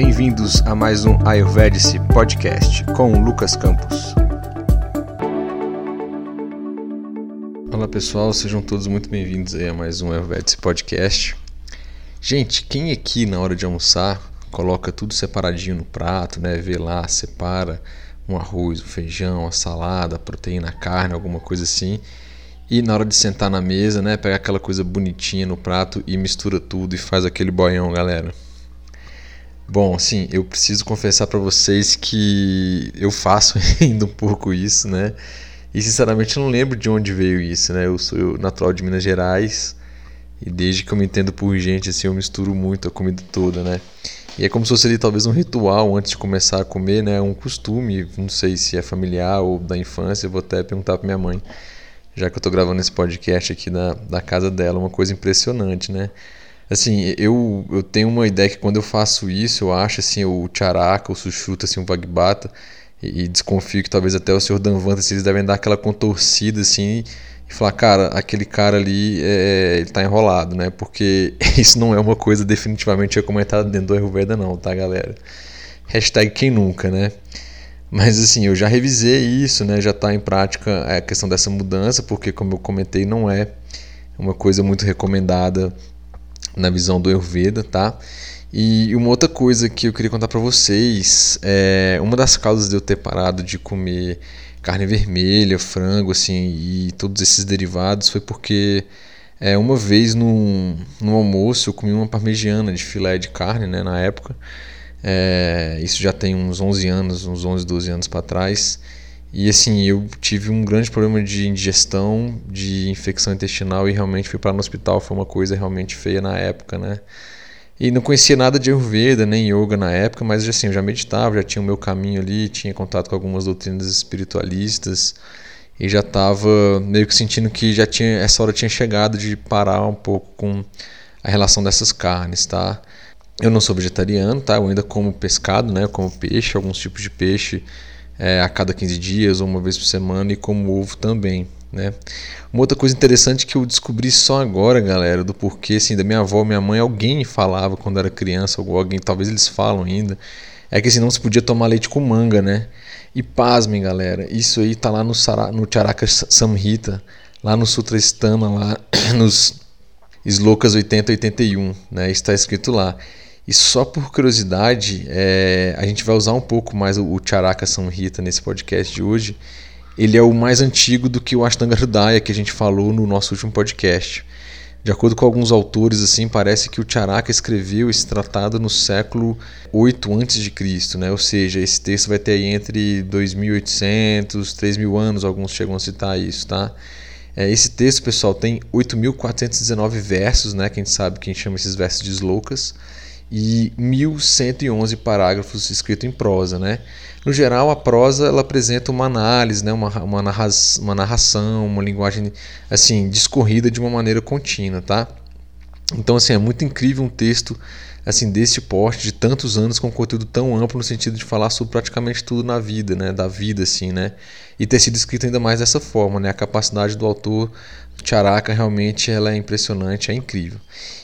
Bem-vindos a mais um Ayurvedic Podcast com Lucas Campos. Olá pessoal, sejam todos muito bem-vindos a mais um Ayurvedic Podcast. Gente, quem aqui na hora de almoçar coloca tudo separadinho no prato, né? Vê lá, separa um arroz, um feijão, uma salada, proteína, carne, alguma coisa assim. E na hora de sentar na mesa, né, pega aquela coisa bonitinha no prato e mistura tudo e faz aquele boião, galera. Bom, sim, eu preciso confessar para vocês que eu faço ainda um pouco isso, né? E sinceramente eu não lembro de onde veio isso, né? Eu sou natural de Minas Gerais e desde que eu me entendo por gente, assim, eu misturo muito a comida toda, né? E é como se fosse ali talvez um ritual antes de começar a comer, né? Um costume, não sei se é familiar ou da infância, eu vou até perguntar para minha mãe, já que eu estou gravando esse podcast aqui na, da casa dela, uma coisa impressionante, né? Assim, eu, eu tenho uma ideia que quando eu faço isso, eu acho assim, o charaka, o sushuta, assim, o vagbata, e, e, desconfio que talvez até o senhor Danvanta, assim, eles devem dar aquela contorcida, assim, e falar, cara, aquele cara ali, é, ele tá enrolado, né? Porque isso não é uma coisa definitivamente recomendada dentro do Ayurveda não, tá, galera? Hashtag quem nunca, né? Mas assim, eu já revisei isso, né? Já está em prática a questão dessa mudança, porque como eu comentei, não é uma coisa muito recomendada na visão do Ayurveda, tá? E uma outra coisa que eu queria contar para vocês, é uma das causas de eu ter parado de comer carne vermelha, frango, assim, e todos esses derivados foi porque é, uma vez no, no almoço eu comi uma parmegiana de filé de carne, né, na época. É, isso já tem uns 11 anos, uns 11, 12 anos para trás. E assim, eu tive um grande problema de indigestão, de infecção intestinal e realmente fui para no hospital. Foi uma coisa realmente feia na época, né? E não conhecia nada de Ayurveda, nem Yoga na época, mas assim, eu já meditava, já tinha o meu caminho ali, tinha contato com algumas doutrinas espiritualistas e já estava meio que sentindo que já tinha essa hora tinha chegado de parar um pouco com a relação dessas carnes, tá? Eu não sou vegetariano, tá? Eu ainda como pescado, né? Eu como peixe, alguns tipos de peixe é, a cada 15 dias ou uma vez por semana e como ovo também. Né? Uma outra coisa interessante que eu descobri só agora, galera, do porquê assim, da minha avó, minha mãe, alguém falava quando era criança, ou alguém, talvez eles falam ainda, é que assim, não se podia tomar leite com manga, né? E pasmem, galera, isso aí tá lá no, Sara, no Charaka Samhita, lá no Sutra Stana, lá nos Slokas 80 e 81, né? Está escrito lá. E só por curiosidade, é, a gente vai usar um pouco mais o, Charaka Samhita nesse podcast de hoje. Ele é o mais antigo do que o Ashtanga Hridaya que a gente falou no nosso último podcast. De acordo com alguns autores, assim, parece que o Charaka escreveu esse tratado no século 8 a.C., né? Ou seja, esse texto vai ter aí entre 2800, 3000 anos, alguns chegam a citar isso, tá? É, esse texto, pessoal, tem 8.419 versos, né? Que a gente sabe que a gente chama esses versos de slokas e 1111 parágrafos escritos em prosa, né? No geral, a prosa ela apresenta uma análise, né? uma, uma, narra uma narração, uma linguagem assim discorrida de uma maneira contínua, tá? Então, assim, é muito incrível um texto assim desse porte de tantos anos com conteúdo tão amplo no sentido de falar sobre praticamente tudo na vida, né, da vida assim, né? E ter sido escrito ainda mais dessa forma, né? A capacidade do autor Charaka realmente ela é impressionante, é incrível.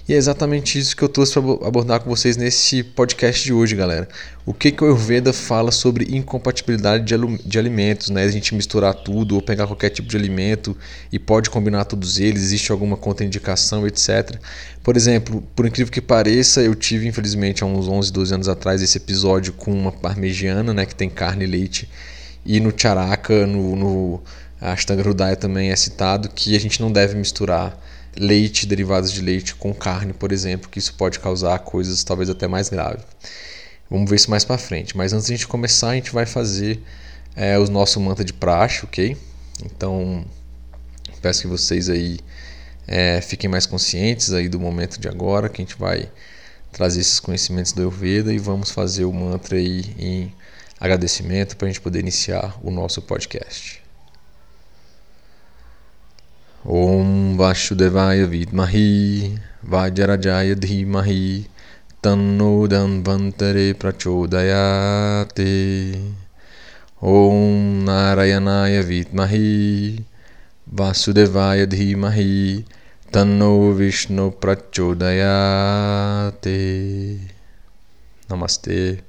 E é exatamente isso que eu trouxe para abordar com vocês nesse podcast de hoje, galera. O que, que o Ayurveda fala sobre incompatibilidade de, de alimentos, né? A gente misturar tudo ou pegar qualquer tipo de alimento e pode combinar todos eles, existe alguma contraindicação, etc. Por exemplo, por incrível que pareça, eu tive infelizmente há uns 11, 12 anos atrás esse episódio com uma parmegiana, né, que tem carne e leite, e no charaka, no, no Ashtanga Hridaya também é citado que a gente não deve misturar leite, derivados de leite com carne, por exemplo, que isso pode causar coisas talvez até mais graves. Vamos ver isso mais para frente. Mas antes de a gente começar, a gente vai fazer é, o nosso manta de praxe, ok? Então, peço que vocês aí é, fiquem mais conscientes aí do momento de agora, que a gente vai trazer esses conhecimentos do Ayurveda e vamos fazer o mantra aí em agradecimento para a gente poder iniciar o nosso podcast. Om Vasudevaya Vidmahi Vajrajaya Dhimahi Tanno Danvantare Prachodayate Om Narayanaya Vidmahi Vasudevaya Dhimahi Tanno Vishnu Prachodayate Namastê.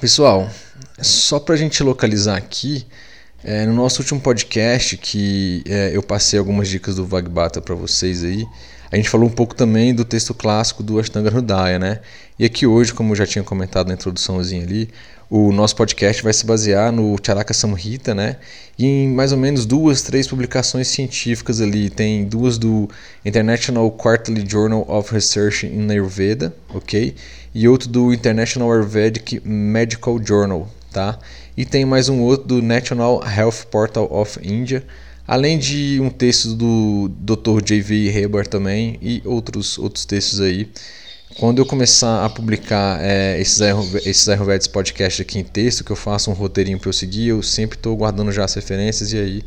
Pessoal, só para a gente localizar aqui, é, no nosso último podcast que é, eu passei algumas dicas do Vagbata para vocês aí, a gente falou um pouco também do texto clássico do Ashtanga Hridaya, né? E aqui hoje, como eu já tinha comentado na introduçãozinha ali, o nosso podcast vai se basear no Charaka Samhita, né? E em mais ou menos duas, três publicações científicas ali. Tem duas do International Quarterly Journal of Research in Ayurveda, ok? E outro do International Ayurvedic Medical Journal, tá? E tem mais um outro do National Health Portal of India, além de um texto do Dr. J.V. Heber também e outros outros textos aí quando eu começar a publicar é, esses, esses Ayurvedas podcast aqui em texto, que eu faço um roteirinho para eu seguir, eu sempre estou guardando já as referências e aí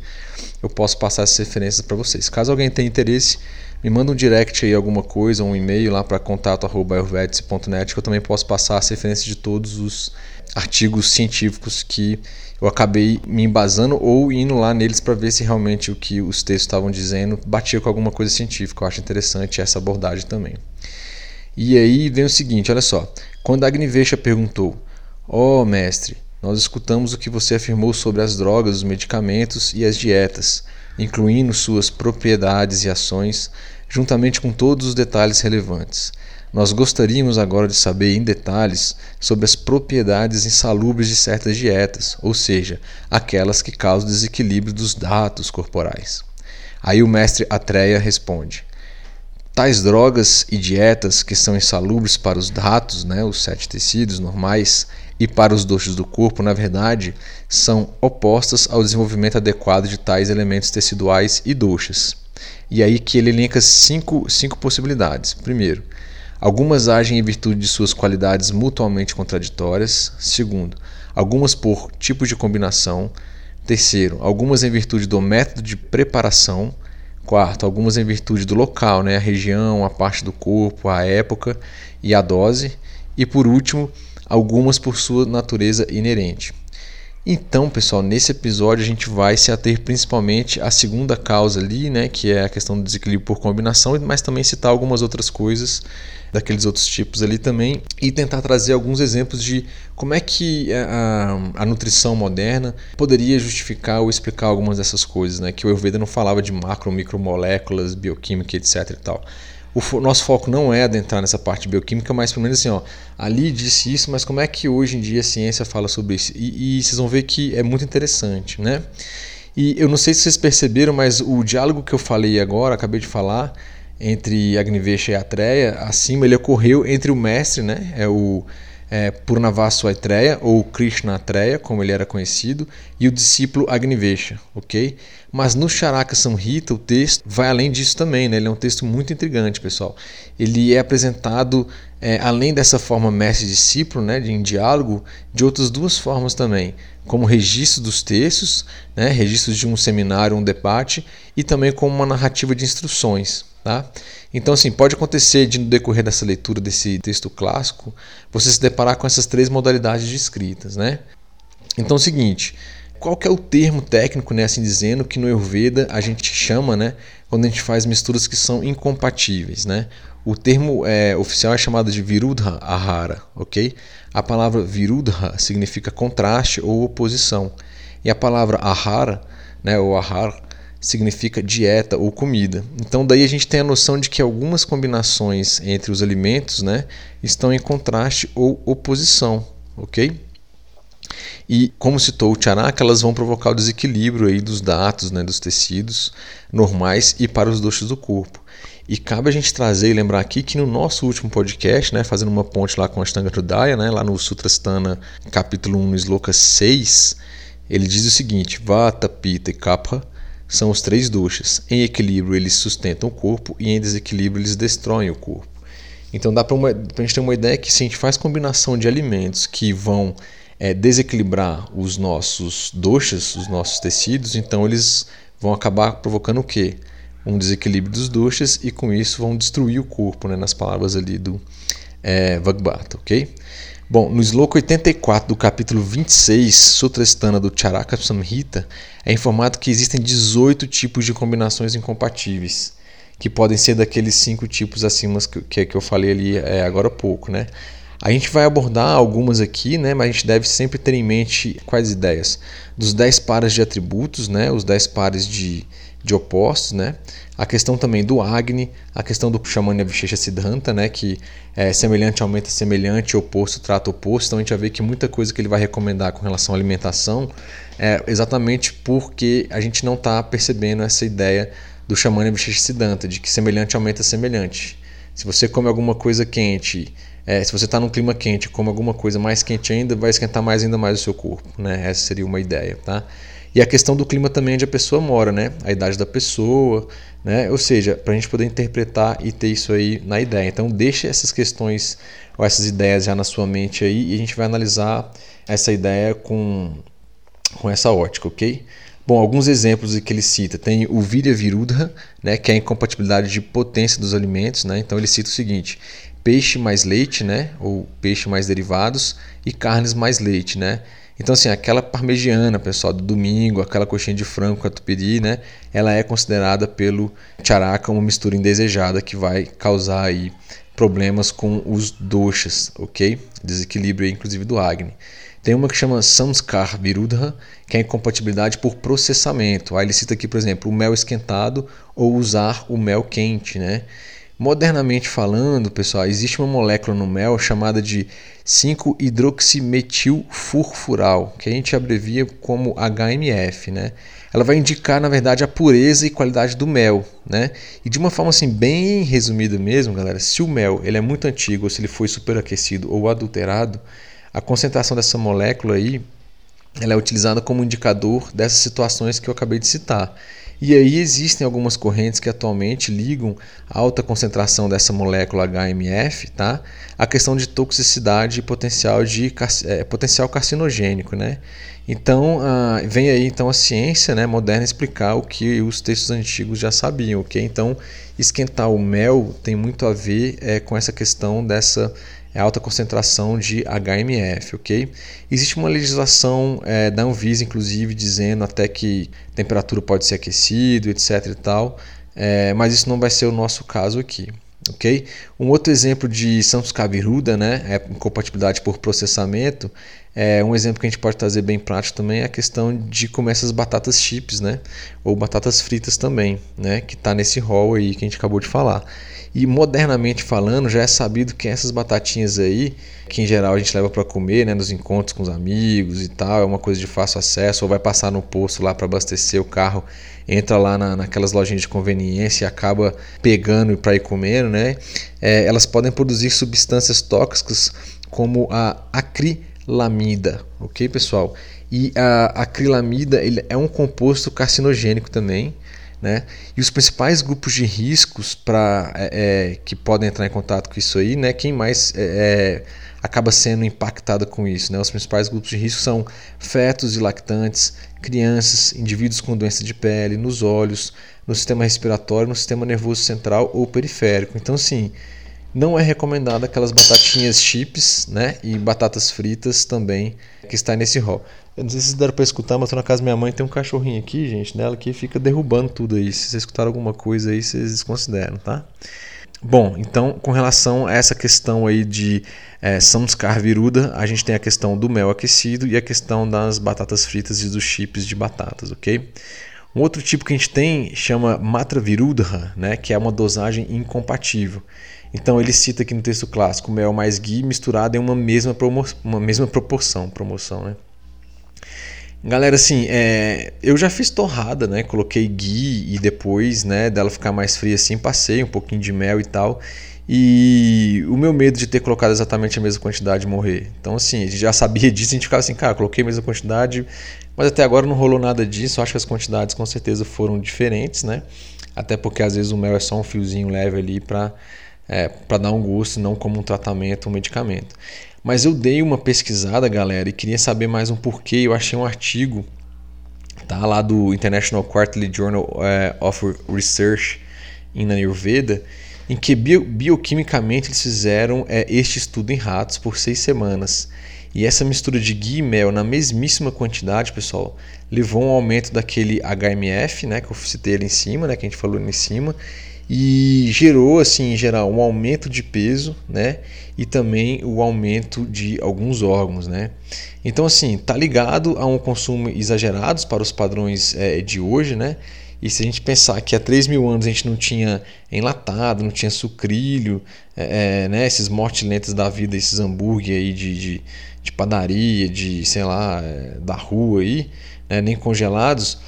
eu posso passar essas referências para vocês. Caso alguém tenha interesse, me manda um direct aí, alguma coisa, um e-mail lá para contato.ayurvedic.net que eu também posso passar as referências de todos os artigos científicos que eu acabei me embasando ou indo lá neles para ver se realmente o que os textos estavam dizendo batia com alguma coisa científica. Eu acho interessante essa abordagem também. E aí vem o seguinte, olha só. Quando Agnivesha perguntou: "Ó oh, mestre, nós escutamos o que você afirmou sobre as drogas, os medicamentos e as dietas, incluindo suas propriedades e ações, juntamente com todos os detalhes relevantes. Nós gostaríamos agora de saber em detalhes sobre as propriedades insalubres de certas dietas, ou seja, aquelas que causam desequilíbrio dos dados corporais. Aí o mestre Atreia responde: Tais drogas e dietas que são insalubres para os datos, né, os sete tecidos normais, e para os doxos do corpo, na verdade, são opostas ao desenvolvimento adequado de tais elementos teciduais e doxas. E aí que ele elenca cinco, cinco possibilidades. Primeiro, algumas agem em virtude de suas qualidades mutuamente contraditórias. Segundo, algumas por tipo de combinação. Terceiro, algumas em virtude do método de preparação. Quarto, algumas em virtude do local, né, a região, a parte do corpo, a época e a dose. E por último, algumas por sua natureza inerente. Então, pessoal, nesse episódio a gente vai se ater principalmente à segunda causa ali, né, que é a questão do desequilíbrio por combinação, mas também citar algumas outras coisas daqueles outros tipos ali também e tentar trazer alguns exemplos de como é que a, a nutrição moderna poderia justificar ou explicar algumas dessas coisas, né, que o Ayurveda não falava de macro, micromoléculas, bioquímica, etc e tal o nosso foco não é adentrar nessa parte bioquímica, mas pelo menos assim, ó, ali disse isso, mas como é que hoje em dia a ciência fala sobre isso? E, e vocês vão ver que é muito interessante, né? E eu não sei se vocês perceberam, mas o diálogo que eu falei agora, acabei de falar, entre Agnivesha e Atreya, acima ele ocorreu entre o mestre, né? É o é, Purnavasu Aitreya, ou Krishna Atreya, como ele era conhecido, e o discípulo Agnivesha, ok? Mas no Charaka Samhita, o texto vai além disso também, né? ele é um texto muito intrigante, pessoal. Ele é apresentado, é, além dessa forma mestre-discípulo, né, de, em diálogo, de outras duas formas também, como registro dos textos, né, registros de um seminário, um debate, e também como uma narrativa de instruções. Tá? Então, assim, pode acontecer de, no decorrer dessa leitura desse texto clássico, você se deparar com essas três modalidades de escritas. Né? Então, é o seguinte: qual que é o termo técnico, né, assim dizendo, que no Ayurveda a gente chama né, quando a gente faz misturas que são incompatíveis? Né? O termo é, oficial é chamado de Virudha Ahara, ok? A palavra Virudha significa contraste ou oposição. E a palavra Ahara, né, ou Ahar, significa dieta ou comida. Então daí a gente tem a noção de que algumas combinações entre os alimentos, né, estão em contraste ou oposição, ok? E como citou o Charaka, elas vão provocar o desequilíbrio aí dos dados, né, dos tecidos normais e para os doxos do corpo. E cabe a gente trazer e lembrar aqui que no nosso último podcast, né, fazendo uma ponte lá com a Ashtanga Hridaya, né, lá no Sutrastana, capítulo 1, no Sloka 6, ele diz o seguinte: Vata, Pita e Kapha são os três doshas. Em equilíbrio, eles sustentam o corpo e em desequilíbrio, eles destroem o corpo. Então, dá para a gente ter uma ideia que se a gente faz combinação de alimentos que vão é, desequilibrar os nossos doshas, os nossos tecidos, então eles vão acabar provocando o quê? Um desequilíbrio dos doshas e com isso vão destruir o corpo, né, nas palavras ali do é, Vagbata, ok? Bom, no sloka 84 do capítulo 26, Sutrastana do Charaka Samhita, é informado que existem 18 tipos de combinações incompatíveis, que podem ser daqueles cinco tipos acima que, que eu falei ali é, agora há pouco, né? A gente vai abordar algumas aqui, né, mas a gente deve sempre ter em mente quais ideias? Dos 10 pares de atributos, né, os 10 pares de, de opostos, né? A questão também do Agni, a questão do Shamanya Vishesha Siddhanta, né, que é semelhante aumenta semelhante, oposto trata oposto. Então a gente vai ver que muita coisa que ele vai recomendar com relação à alimentação é exatamente porque a gente não está percebendo essa ideia do Shamanya Vishesha Siddhanta, de que semelhante aumenta semelhante. Se você come alguma coisa quente, é, se você está num clima quente, come alguma coisa mais quente ainda, vai esquentar mais ainda mais o seu corpo, né? Essa seria uma ideia, tá? E a questão do clima também onde a pessoa mora, né? A idade da pessoa, né? Ou seja, para a gente poder interpretar e ter isso aí na ideia. Então deixe essas questões ou essas ideias já na sua mente aí e a gente vai analisar essa ideia com, com essa ótica, ok? Bom, alguns exemplos que ele cita. Tem o Virya Virudha, né, que é a incompatibilidade de potência dos alimentos. Né? Então ele cita o seguinte: peixe mais leite, né, ou peixe mais derivados, e carnes mais leite. Né? Então, assim, aquela parmegiana, pessoal, do domingo, aquela coxinha de frango com catupiry, né? Ela é considerada pelo charaka uma mistura indesejada que vai causar aí problemas com os doshas, ok? Desequilíbrio, inclusive, do Agni. Tem uma que chama Samskar Virudha, que é incompatibilidade por processamento. Aí ele cita aqui, por exemplo, o mel esquentado ou usar o mel quente, né? Modernamente falando, pessoal, existe uma molécula no mel chamada de 5-hidroximetilfurfural, que a gente abrevia como HMF, né? Ela vai indicar, na verdade, a pureza e qualidade do mel, né? E de uma forma assim bem resumida mesmo, galera, se o mel ele é muito antigo, ou se ele foi superaquecido ou adulterado, a concentração dessa molécula aí ela é utilizada como indicador dessas situações que eu acabei de citar. E aí existem algumas correntes que atualmente ligam a alta concentração dessa molécula HMF tá? à questão de toxicidade e potencial, de, é, potencial carcinogênico. Né? Então vem aí então a ciência né, moderna explicar o que os textos antigos já sabiam. Okay? Então esquentar o mel tem muito a ver é, com essa questão dessa é alta concentração de HMF, ok? Existe uma legislação é, da Anvisa, inclusive, dizendo até que temperatura pode ser aquecido, etc e tal, é, mas isso não vai ser o nosso caso aqui, ok? Um outro exemplo de Santos Cabiruda, né, é incompatibilidade por processamento, é um exemplo que a gente pode trazer bem prático também é a questão de comer essas batatas chips, né, ou batatas fritas também, né, que está nesse rol aí que a gente acabou de falar. E modernamente falando, já é sabido que essas batatinhas aí, que em geral a gente leva para comer, né, nos encontros com os amigos e tal, é uma coisa de fácil acesso, ou vai passar no posto lá para abastecer o carro, entra lá na, naquelas lojinhas de conveniência e acaba pegando para ir comendo, né? É, elas podem produzir substâncias tóxicas como a acrilamida, ok, pessoal? E a acrilamida ele é um composto carcinogênico também né? E os principais grupos de riscos para é, é, que podem entrar em contato com isso aí, né? quem mais é, é, acaba sendo impactado com isso? Né? Os principais grupos de risco são fetos e lactantes, crianças, indivíduos com doença de pele, nos olhos, no sistema respiratório, no sistema nervoso central ou periférico. Então, sim, não é recomendado aquelas batatinhas chips né? e batatas fritas também que está nesse rol. Eu não sei se deram para escutar, mas tô na casa da minha mãe, tem um cachorrinho aqui, gente, nela que fica derrubando tudo aí. Se vocês escutaram alguma coisa aí, vocês desconsideram, tá? Bom, então com relação a essa questão aí de é, Samskar Viruda, a gente tem a questão do mel aquecido e a questão das batatas fritas e dos chips de batatas, ok? Um outro tipo que a gente tem chama Matra Virudha, né, que é uma dosagem incompatível. Então ele cita aqui no texto clássico mel mais ghee misturado em uma mesma, uma mesma proporção, promoção, né? Galera, assim, é, eu já fiz torrada, né? Coloquei ghee e depois, né, dela ficar mais fria assim, passei um pouquinho de mel e tal. E o meu medo de ter colocado exatamente a mesma quantidade morrer. Então, assim, a gente já sabia disso, a gente ficava assim, cara, coloquei a mesma quantidade, mas até agora não rolou nada disso. Acho que as quantidades com certeza foram diferentes, né? Até porque às vezes o mel é só um fiozinho leve ali para é, para dar um gosto, não como um tratamento, um medicamento. Mas eu dei uma pesquisada, galera, e queria saber mais um porquê. Eu achei um artigo tá, lá do International Quarterly Journal é, of Research in Ayurveda, em que bio, bioquimicamente eles fizeram é, este estudo em ratos por seis semanas. E essa mistura de ghee e mel na mesmíssima quantidade, pessoal, levou a um aumento daquele HMF, né, que eu citei ali em cima, né, que a gente falou ali em cima, e gerou assim em geral um aumento de peso, né? E também o aumento de alguns órgãos, né? Então assim tá ligado a um consumo exagerado para os padrões é, de hoje, né? E se a gente pensar que há 3 mil anos a gente não tinha enlatado, não tinha sucrilho, é, né, esses mortes da vida, esses hambúrguer aí de, de, de, padaria, de sei lá, da rua aí, né, nem congelados,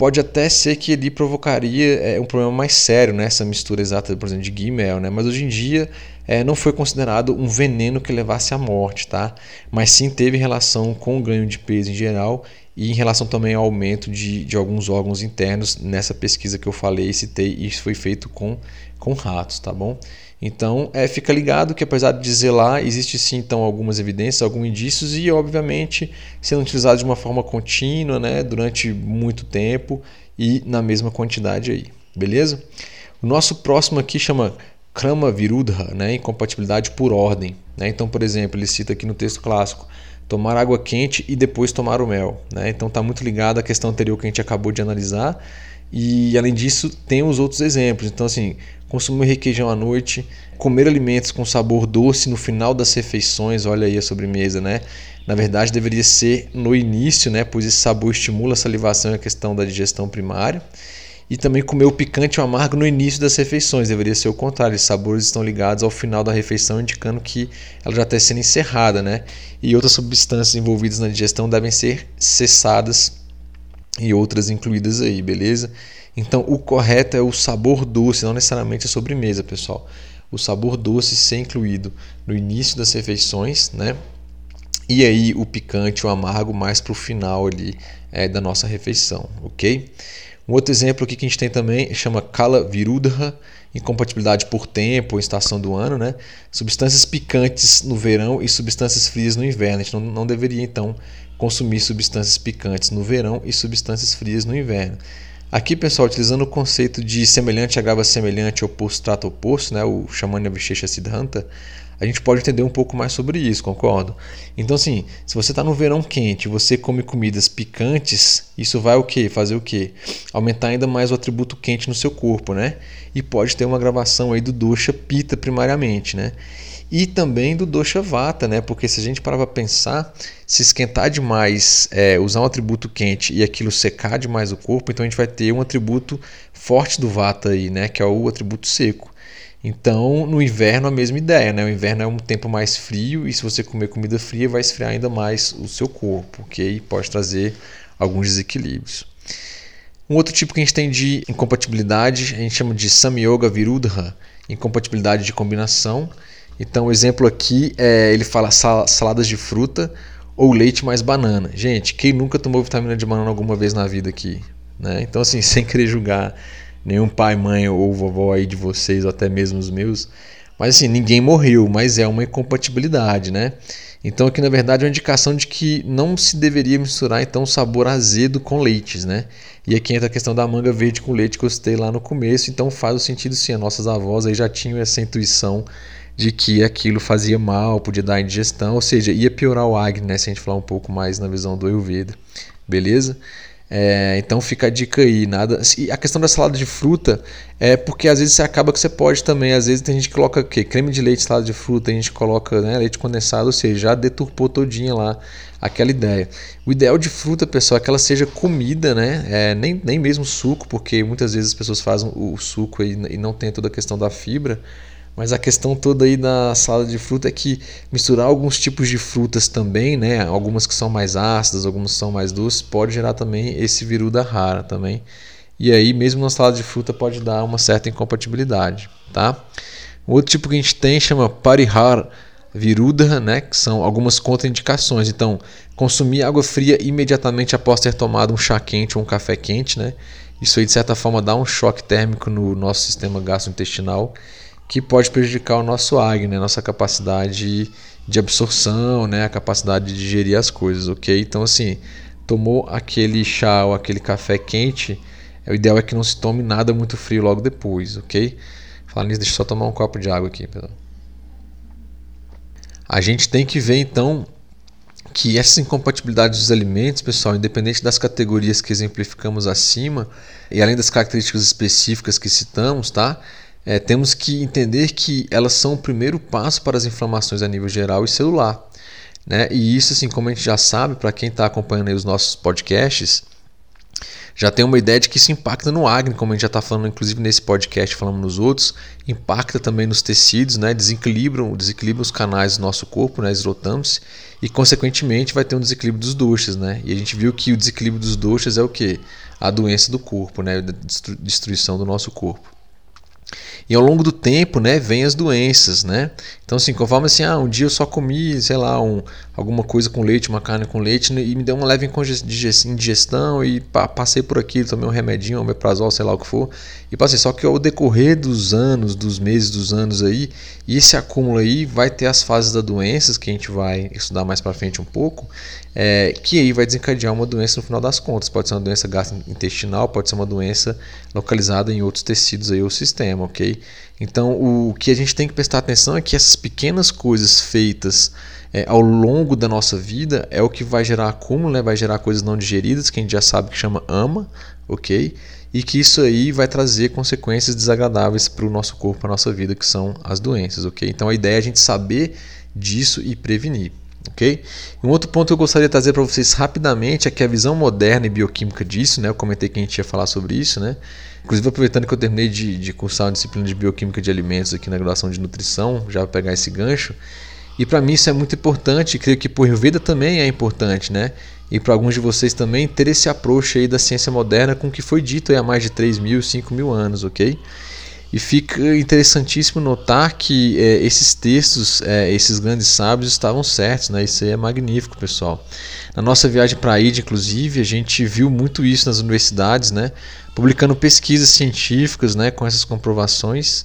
pode até ser que ele provocaria é, um problema mais sério, né, mistura exata, por exemplo, de ghee e mel, né, mas hoje em dia é, não foi considerado um veneno que levasse à morte, tá? Mas sim teve relação com o ganho de peso em geral e em relação também ao aumento de, de alguns órgãos internos nessa pesquisa que eu falei e citei, isso foi feito com, com ratos, tá bom? Então, é, fica ligado que apesar de dizer lá, existe sim então algumas evidências, alguns indícios e obviamente sendo utilizado de uma forma contínua, né, durante muito tempo e na mesma quantidade aí, beleza? O nosso próximo aqui chama Krama Virudha, né, incompatibilidade por ordem. Né? Então, por exemplo, ele cita aqui no texto clássico tomar água quente e depois tomar o mel. Né? Então está muito ligado à questão anterior que a gente acabou de analisar. E além disso, tem os outros exemplos. Então, assim, consumir requeijão à noite, comer alimentos com sabor doce no final das refeições, olha aí a sobremesa, né? Na verdade, deveria ser no início, né? Pois esse sabor estimula a salivação e a questão da digestão primária e também comer o picante e o amargo no início das refeições. Deveria ser o contrário, os sabores estão ligados ao final da refeição, indicando que ela já está sendo encerrada, né? E outras substâncias envolvidas na digestão devem ser cessadas e outras incluídas aí, beleza? Então o correto é o sabor doce, não necessariamente a sobremesa, pessoal. O sabor doce ser incluído no início das refeições, né? E aí o picante, o amargo mais para o final ali é, da nossa refeição, ok? Um outro exemplo aqui que a gente tem também chama Kala Virudha, incompatibilidade por tempo ou estação do ano, né? Substâncias picantes no verão e substâncias frias no inverno. A gente não, não deveria então consumir substâncias picantes no verão e substâncias frias no inverno. Aqui, pessoal, utilizando o conceito de semelhante agrava semelhante, oposto trata oposto, né? o Shamanya Vishesha Siddhanta, a gente pode entender um pouco mais sobre isso, concordo? Então, assim, se você está no verão quente e você come comidas picantes, isso vai o quê? Fazer o quê? Aumentar ainda mais o atributo quente no seu corpo, né? E pode ter uma gravação aí do dosha pita primariamente, né? E também do dosha vata, né? Porque se a gente parar para pensar, se esquentar demais, é, usar um atributo quente e aquilo secar demais o corpo, então a gente vai ter um atributo forte do vata aí, né? Que é o atributo seco. Então, no inverno, a mesma ideia, né? O inverno é um tempo mais frio e se você comer comida fria, vai esfriar ainda mais o seu corpo, ok? Pode trazer alguns desequilíbrios. Um outro tipo que a gente tem de incompatibilidade, a gente chama de Samyoga Virudha, incompatibilidade de combinação. Então, o exemplo aqui é ele fala saladas de fruta ou leite mais banana. Gente, quem nunca tomou vitamina de banana alguma vez na vida aqui? Né? Então, assim, sem querer julgar nenhum pai, mãe ou vovó aí de vocês, ou até mesmo os meus. Mas assim, ninguém morreu, mas é uma incompatibilidade, né? Então aqui na verdade é uma indicação de que não se deveria misturar então sabor azedo com leites, né? E aqui entra a questão da manga verde com leite que eu citei lá no começo, então faz o sentido sim, as nossas avós aí já tinham essa intuição de que aquilo fazia mal, podia dar indigestão, ou seja, ia piorar o Agni, né? Se a gente falar um pouco mais na visão do Ayurveda, beleza? É, então fica a dica aí, nada. E a questão da salada de fruta é porque às vezes você acaba que você pode também. Às vezes tem gente que coloca o quê? Creme de leite, salada de fruta, a gente coloca né, leite condensado, ou seja, já deturpou todinha lá aquela ideia. O ideal de fruta, pessoal, é que ela seja comida, né? É, nem, nem mesmo suco, porque muitas vezes as pessoas fazem o suco e não tem toda a questão da fibra. Mas a questão toda aí da salada de fruta é que misturar alguns tipos de frutas também, né? Algumas que são mais ácidas, algumas são mais doces, pode gerar também esse viruda rara também. E aí, mesmo na salada de fruta, pode dar uma certa incompatibilidade, tá? Outro tipo que a gente tem chama parihar viruda, né? Que são algumas contraindicações. Então, consumir água fria imediatamente após ter tomado um chá quente ou um café quente, né? Isso aí, de certa forma, dá um choque térmico no nosso sistema gastrointestinal que pode prejudicar o nosso AG, né? nossa capacidade de absorção, né? a capacidade de digerir as coisas, ok? Então, assim, tomou aquele chá ou aquele café quente, o ideal é que não se tome nada muito frio logo depois, ok? Falando nisso, deixa eu só tomar um copo de água aqui. Perdão. A gente tem que ver então que essas incompatibilidades dos alimentos, pessoal, independente das categorias que exemplificamos acima, e além das características específicas que citamos, tá? É, temos que entender que elas são o primeiro passo para as inflamações a nível geral e celular. Né? E isso, assim, como a gente já sabe, para quem está acompanhando os nossos podcasts, já tem uma ideia de que isso impacta no acne, como a gente já está falando, inclusive nesse podcast, falando nos outros, impacta também nos tecidos, né? desequilibram, desequilibram os canais do nosso corpo, né? esrotamos, e consequentemente vai ter um desequilíbrio dos doxas. Né? E a gente viu que o desequilíbrio dos doxas é o que? A doença do corpo, né? a destruição do nosso corpo. E ao longo do tempo, né, vem as doenças, né? Então, assim, conforme assim, ah, um dia eu só comi, sei lá, um, alguma coisa com leite, uma carne com leite, e me deu uma leve indigestão e passei por aquilo, tomei um remedinho, um omeprazol, sei lá o que for, e passei. Só que ao decorrer dos anos, dos meses, dos anos aí, e esse acúmulo aí vai ter as fases da doenças, que a gente vai estudar mais para frente um pouco, é, que aí vai desencadear uma doença no final das contas. Pode ser uma doença gastrointestinal, pode ser uma doença localizada em outros tecidos aí ou ok? Então, o que a gente tem que prestar atenção é que essas pequenas coisas feitas é, ao longo da nossa vida é o que vai gerar acúmulo, né? vai gerar coisas não digeridas, que a gente já sabe que chama ama, ok? E que isso aí vai trazer consequências desagradáveis para o nosso corpo, para a nossa vida, que são as doenças, ok? Então a ideia é a gente saber disso e prevenir. Ok? Um outro ponto que eu gostaria de trazer para vocês rapidamente é que a visão moderna e bioquímica disso, né? Eu comentei que a gente ia falar sobre isso, né? Inclusive, aproveitando que eu terminei de, de cursar uma disciplina de bioquímica de alimentos aqui na graduação de nutrição, já vou pegar esse gancho. E para mim isso é muito importante, creio que o Ayurveda também é importante, né? E para alguns de vocês também ter esse approach aí da ciência moderna com o que foi dito há mais de 3 mil, 5 mil anos, ok? E fica interessantíssimo notar que é, esses textos, é, esses grandes sábios estavam certos, né? Isso é magnífico, pessoal. Na nossa viagem para a Índia, inclusive, a gente viu muito isso nas universidades, né? Publicando pesquisas científicas, né? Com essas comprovações.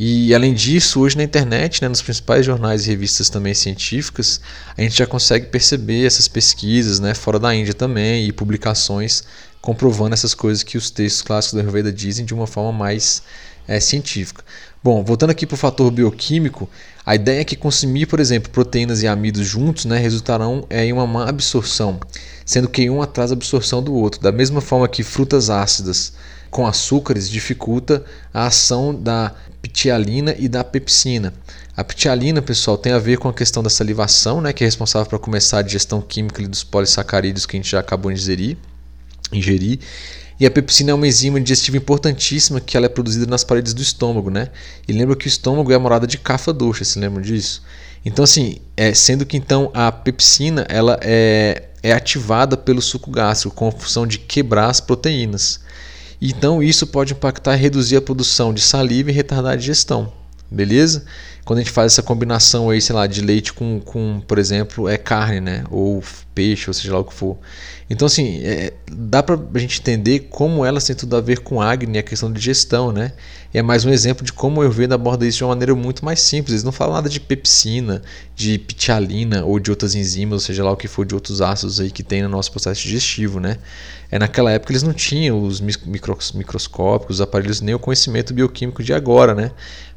E além disso, hoje na internet, né, nos principais jornais e revistas também científicas, a gente já consegue perceber essas pesquisas, né, fora da Índia também, e publicações comprovando essas coisas que os textos clássicos da Ayurveda dizem de uma forma mais é, científica. Bom, voltando aqui para o fator bioquímico, a ideia é que consumir, por exemplo, proteínas e amidos juntos né, resultarão é, em uma má absorção, sendo que um atrasa a absorção do outro. Da mesma forma que frutas ácidas com açúcares dificulta a ação da ptialina e da pepsina. A ptialina, pessoal, tem a ver com a questão da salivação, né, que é responsável por começar a digestão química dos polissacarídeos que a gente já acabou de ingerir. ingerir e a pepsina é uma enzima digestiva importantíssima que ela é produzida nas paredes do estômago, né? E lembra que o estômago é a morada de cafa doxa, se lembram disso? Então assim, é, sendo que então a pepsina ela é, é ativada pelo suco gástrico com a função de quebrar as proteínas. Então isso pode impactar e reduzir a produção de saliva e retardar a digestão. Beleza? Quando a gente faz essa combinação aí, sei lá, de leite com, com por exemplo, é carne, né? Ou peixe, ou seja lá o que for. Então, assim, é, dá para a gente entender como elas têm tudo a ver com Agni a questão de gestão, né? E é mais um exemplo de como o Ayurveda aborda isso de uma maneira muito mais simples. Eles não falam nada de pepsina, de pitialina ou de outras enzimas, ou seja lá o que for de outros ácidos aí que tem no nosso processo digestivo, né? É, naquela época eles não tinham os micros, microscópicos, os aparelhos, nem o conhecimento bioquímico de agora, né?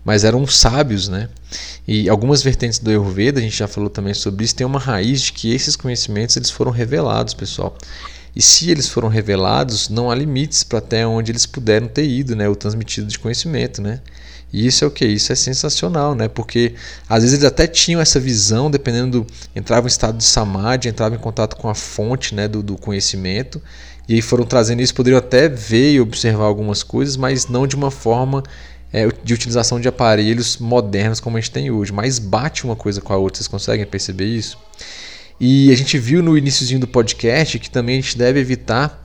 Mas eram sábios, né? E algumas vertentes do Ayurveda, a gente já falou também sobre isso, tem uma raiz de que esses conhecimentos eles foram revelados, pessoal. E se eles foram revelados, não há limites para até onde eles puderam ter ido, né? O transmitido de conhecimento, né? E isso é o que? Isso é sensacional, né? Porque às vezes eles até tinham essa visão, dependendo do. entravam em estado de samadhi, entravam em contato com a fonte né, do, do conhecimento, e aí foram trazendo isso, poderiam até ver e observar algumas coisas, mas não de uma forma é, de utilização de aparelhos modernos como a gente tem hoje. Mas bate uma coisa com a outra, vocês conseguem perceber isso? E a gente viu no iníciozinho do podcast que também a gente deve evitar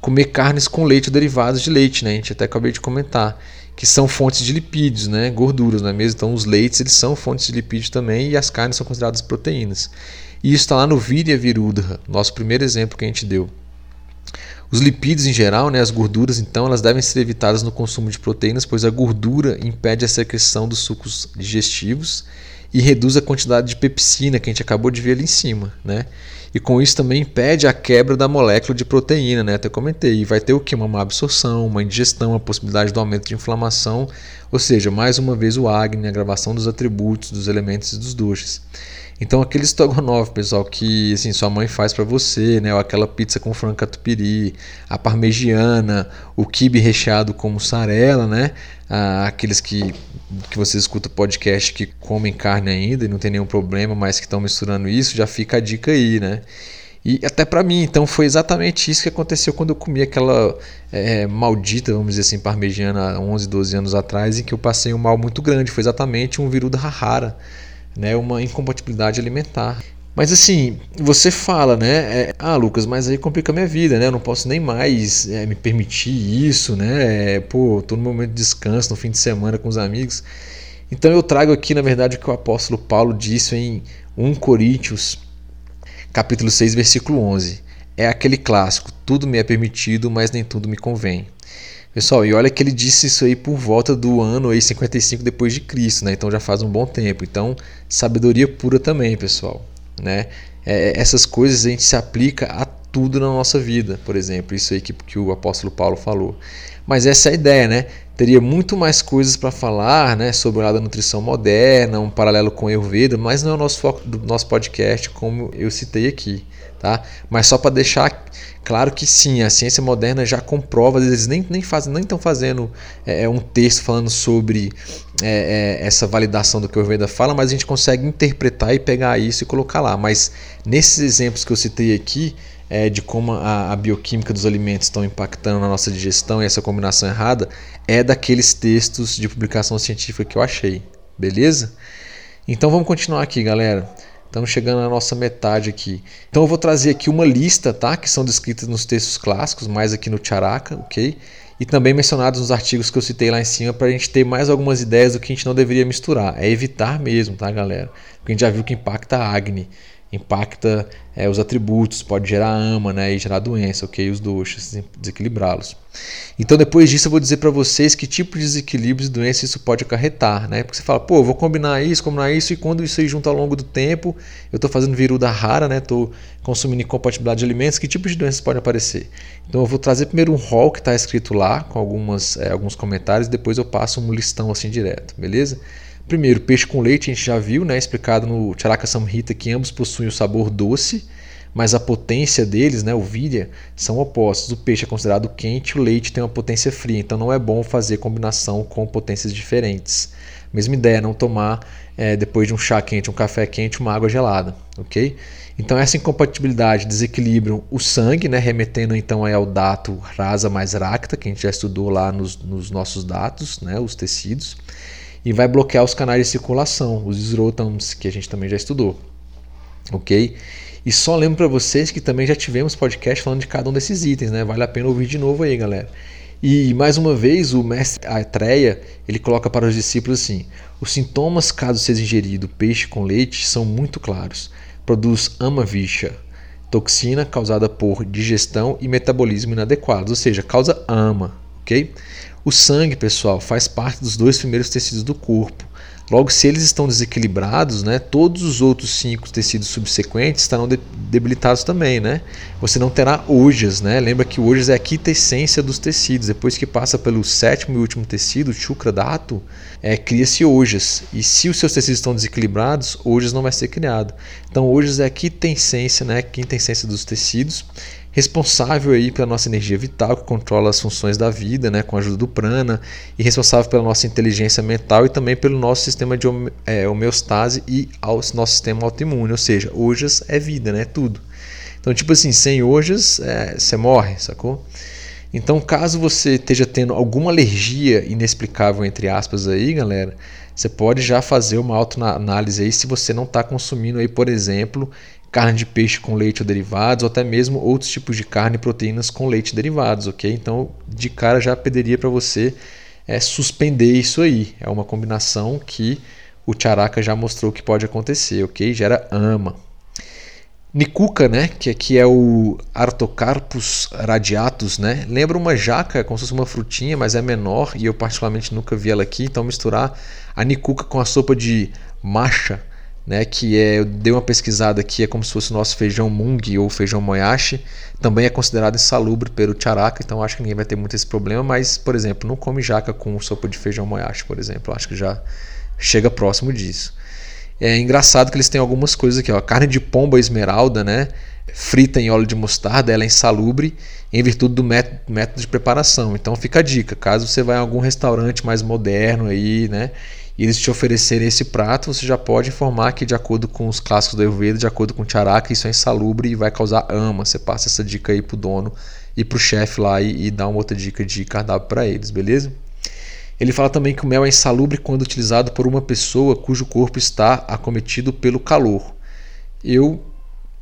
comer carnes com leite ou derivados de leite, né? A gente até acabei de comentar que são fontes de lipídios, né? gorduras, não é mesmo? Então os leites eles são fontes de lipídios também e as carnes são consideradas proteínas. E isso está lá no Virya Virudha, nosso primeiro exemplo que a gente deu. Os lipídios em geral, né, as gorduras, então, elas devem ser evitadas no consumo de proteínas, pois a gordura impede a secreção dos sucos digestivos e reduz a quantidade de pepsina que a gente acabou de ver ali em cima, né? E com isso também impede a quebra da molécula de proteína, né? Até comentei. E vai ter o que? Uma má absorção, uma indigestão, a possibilidade do aumento de inflamação. Ou seja, mais uma vez o Agni, a gravação dos atributos, dos elementos e dos doces. Então aquele estrogonofe, pessoal, que assim, sua mãe faz para você, né? Ou aquela pizza com frango catupiry, a parmegiana, o quibe recheado com mussarela, né? Ah, aqueles que, que você escuta podcast que comem carne ainda e não tem nenhum problema, mas que estão misturando isso, já fica a dica aí, né? E até para mim, então foi exatamente isso que aconteceu quando eu comi aquela é, maldita, vamos dizer assim, parmegiana 11, 12 anos atrás, em que eu passei um mal muito grande. Foi exatamente um viruda rara né, uma incompatibilidade alimentar. Mas assim, você fala, né? É, ah, Lucas, mas aí complica minha vida, né? Eu não posso nem mais é, me permitir isso, né? É, pô, tô no momento de descanso, no fim de semana com os amigos. Então eu trago aqui, na verdade, o que o apóstolo Paulo disse em 1 Coríntios, capítulo 6, versículo 11. É aquele clássico: tudo me é permitido, mas nem tudo me convém. Pessoal, e olha que ele disse isso aí por volta do ano aí 55 depois de Cristo, né? Então já faz um bom tempo. Então, sabedoria pura também, pessoal, né? É, essas coisas a gente se aplica a tudo na nossa vida, por exemplo, isso aí que, que o apóstolo Paulo falou. Mas essa é a ideia, né? Teria muito mais coisas para falar, né, sobre da nutrição moderna, um paralelo com o Ayurveda, mas não é o nosso foco do nosso podcast, como eu citei aqui. Tá? Mas só para deixar claro que sim, a ciência moderna já comprova, às vezes nem, nem fazem, nem estão fazendo é, é, um texto falando sobre é, é, essa validação do que o Ayurveda fala, mas a gente consegue interpretar e pegar isso e colocar lá. Mas nesses exemplos que eu citei aqui, é, de como a, a, bioquímica dos alimentos estão impactando na nossa digestão e essa combinação errada, é daqueles textos de publicação científica que eu achei, beleza? Então vamos continuar aqui, galera. Estamos chegando na nossa metade aqui. Então eu vou trazer aqui uma lista, tá? Que são descritas nos textos clássicos, mais aqui no Charaka, ok? E também mencionados nos artigos que eu citei lá em cima para a gente ter mais algumas ideias do que a gente não deveria misturar. É evitar mesmo, tá, galera? Porque a gente já viu que impacta a Agni impacta é, os atributos, pode gerar ama né, e gerar doença, ok? Os doxas, desequilibrá-los. Então, depois disso, eu vou dizer para vocês que tipo de desequilíbrios e doença isso pode acarretar, né? Porque você fala, pô, vou combinar isso, combinar isso, e quando isso aí junta ao longo do tempo, eu estou fazendo viruda rara, né? Estou consumindo incompatibilidade de alimentos, que tipo de doenças podem aparecer? Então, eu vou trazer primeiro um rol que está escrito lá, com algumas, é, alguns comentários, depois eu passo um listão assim direto, beleza? Primeiro, peixe com leite, a gente já viu, né, explicado no Charaka Samhita que ambos possuem o sabor doce, mas a potência deles, né, o virya, são opostos. O peixe é considerado quente, o leite tem uma potência fria, então não é bom fazer combinação com potências diferentes. Mesma ideia, não tomar é, depois de um chá quente, um café quente, uma água gelada, ok? Então essa incompatibilidade desequilibra o sangue, né, remetendo então ao dato rasa mais racta, que a gente já estudou lá nos, nos nossos dados, né, os tecidos e vai bloquear os canais de circulação, os esrotams, que a gente também já estudou. Ok? E só lembro para vocês que também já tivemos podcast falando de cada um desses itens, né? Vale a pena ouvir de novo aí, galera. E mais uma vez, o mestre Atreia, ele coloca para os discípulos assim: os sintomas, caso seja ingerido peixe com leite, são muito claros. Produz amavisha, toxina causada por digestão e metabolismo inadequados, ou seja, causa ama, ok? O sangue, pessoal, faz parte dos dois primeiros tecidos do corpo. Logo, se eles estão desequilibrados, né, todos os outros cinco tecidos subsequentes estarão de debilitados também. Né? Você não terá ojas. Né? Lembra que ojas é a quintessência dos tecidos. Depois que passa pelo sétimo e último tecido, chukra dato, é, cria-se ojas. E se os seus tecidos estão desequilibrados, ojas não vai ser criado. Então, ojas é a quintessência, né, quintessência dos tecidos responsável aí pela nossa energia vital, que controla as funções da vida, né, com a ajuda do prana, e responsável pela nossa inteligência mental e também pelo nosso sistema de é, homeostase e ao nosso sistema autoimune, ou seja, ojas é vida, né, tudo. Então, tipo assim, sem ojas, é, você morre, sacou? Então, caso você esteja tendo alguma alergia inexplicável, entre aspas, aí, galera, você pode já fazer uma autoanálise aí se você não está consumindo aí, por exemplo, carne de peixe com leite ou derivados, ou até mesmo outros tipos de carne e proteínas com leite e derivados, ok? Então, de cara já pediria para você é, suspender isso aí. É uma combinação que o Charaka já mostrou que pode acontecer, ok? Gera ama. Nicuca, né, que aqui é o Artocarpus radiatus, né? Lembra uma jaca, como se fosse uma frutinha, mas é menor e eu particularmente nunca vi ela aqui. Então misturar a nicuca com a sopa de macha, né, que é, eu dei uma pesquisada aqui, é como se fosse o nosso feijão mung ou feijão moyashi, também é considerado insalubre pelo charaka, então acho que ninguém vai ter muito esse problema, mas, por exemplo, não come jaca com sopa de feijão moyashi, por exemplo, acho que já chega próximo disso. É engraçado que eles têm algumas coisas aqui, ó, carne de pomba esmeralda, né, frita em óleo de mostarda, ela é insalubre em virtude do método, de preparação. Então fica a dica, caso você vá em algum restaurante mais moderno aí, né, e eles te oferecerem esse prato, você já pode informar que, de acordo com os clássicos do Ayurveda, de acordo com o Charaka, isso é insalubre e vai causar ama. Você passa essa dica aí pro dono e pro chefe lá e, e dá uma outra dica de cardápio para eles, beleza? Ele fala também que o mel é insalubre quando utilizado por uma pessoa cujo corpo está acometido pelo calor. Eu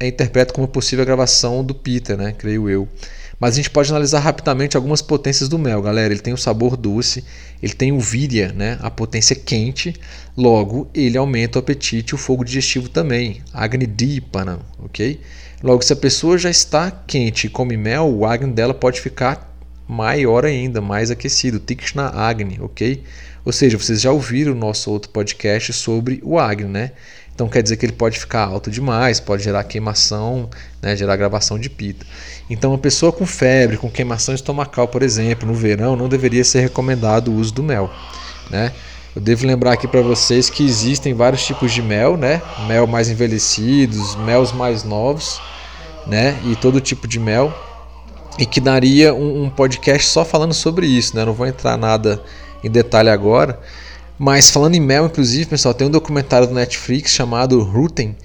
interpreto como possível a gravação do Peter, né? Creio eu. Mas a gente pode analisar rapidamente algumas potências do mel, galera. Ele tem o sabor doce, ele tem o virya, né, a potência quente, logo ele aumenta o apetite e o fogo digestivo também, Agni Dipana, ok? Logo, se a pessoa já está quente e come mel, o Agni dela pode ficar maior ainda, mais aquecido, Tikshna Agni, ok? Ou seja, vocês já ouviram o nosso outro podcast sobre o Agni, né? Então quer dizer que ele pode ficar alto demais, pode gerar queimação, né, gerar gravação de pita. Então uma pessoa com febre, com queimação estomacal, por exemplo, no verão, não deveria ser recomendado o uso do mel. Né? Eu devo lembrar aqui para vocês que existem vários tipos de mel, né? Mel mais envelhecidos, mel mais novos, né? E todo tipo de mel. E que daria um, um podcast só falando sobre isso, né? Não vou entrar nada em detalhe agora, mas falando em mel, inclusive, pessoal, tem um documentário do Netflix chamado Rooten.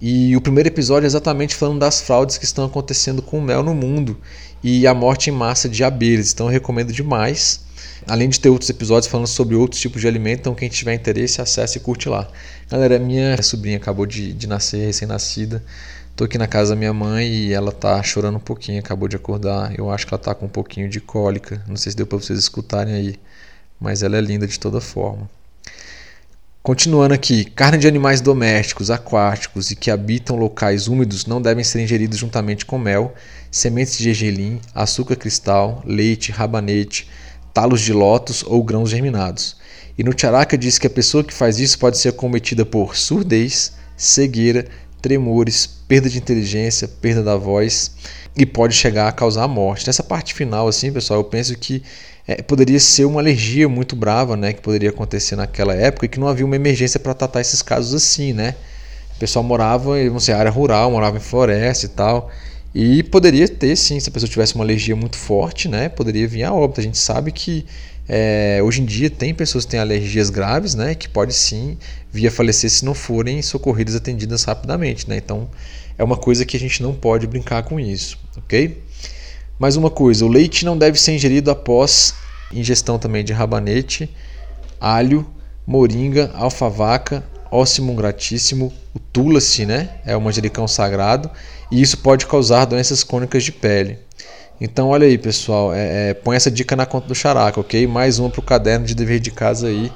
E o primeiro episódio é exatamente falando das fraudes que estão acontecendo com o mel no mundo e a morte em massa de abelhas. Então eu recomendo demais. Além de ter outros episódios falando sobre outros tipos de alimento, então quem tiver interesse, acesse e curte lá. Galera, minha sobrinha acabou de, de nascer, recém-nascida. Tô aqui na casa da minha mãe e ela tá chorando um pouquinho, acabou de acordar. Eu acho que ela tá com um pouquinho de cólica. Não sei se deu para vocês escutarem aí, mas ela é linda de toda forma. Continuando aqui, carne de animais domésticos, aquáticos e que habitam locais úmidos não devem ser ingeridos juntamente com mel, sementes de gergelim, açúcar cristal, leite, rabanete, talos de lótus ou grãos germinados. E no Charaka diz que a pessoa que faz isso pode ser cometida por surdez, cegueira, tremores, perda de inteligência, perda da voz e pode chegar a causar a morte. Nessa parte final, assim, pessoal, eu penso que é, poderia ser uma alergia muito brava, né, que poderia acontecer naquela época e que não havia uma emergência para tratar esses casos assim, né? O pessoal morava em área rural, morava em floresta e tal. E poderia ter, sim, se a pessoa tivesse uma alergia muito forte, né? Poderia vir a óbito. A gente sabe que é, hoje em dia tem pessoas que têm alergias graves, né? Que pode sim vir a falecer se não forem socorridas atendidas rapidamente, né? Então é uma coisa que a gente não pode brincar com isso, ok? Mais uma coisa, o leite não deve ser ingerido após ingestão também de rabanete, alho, moringa, alfavaca, óssimo gratíssimo, o tulasi, né? É o manjericão sagrado, e isso pode causar doenças crônicas de pele. Então, olha aí, pessoal, é, é, põe essa dica na conta do Characa, ok? Mais uma para o caderno de dever de casa aí.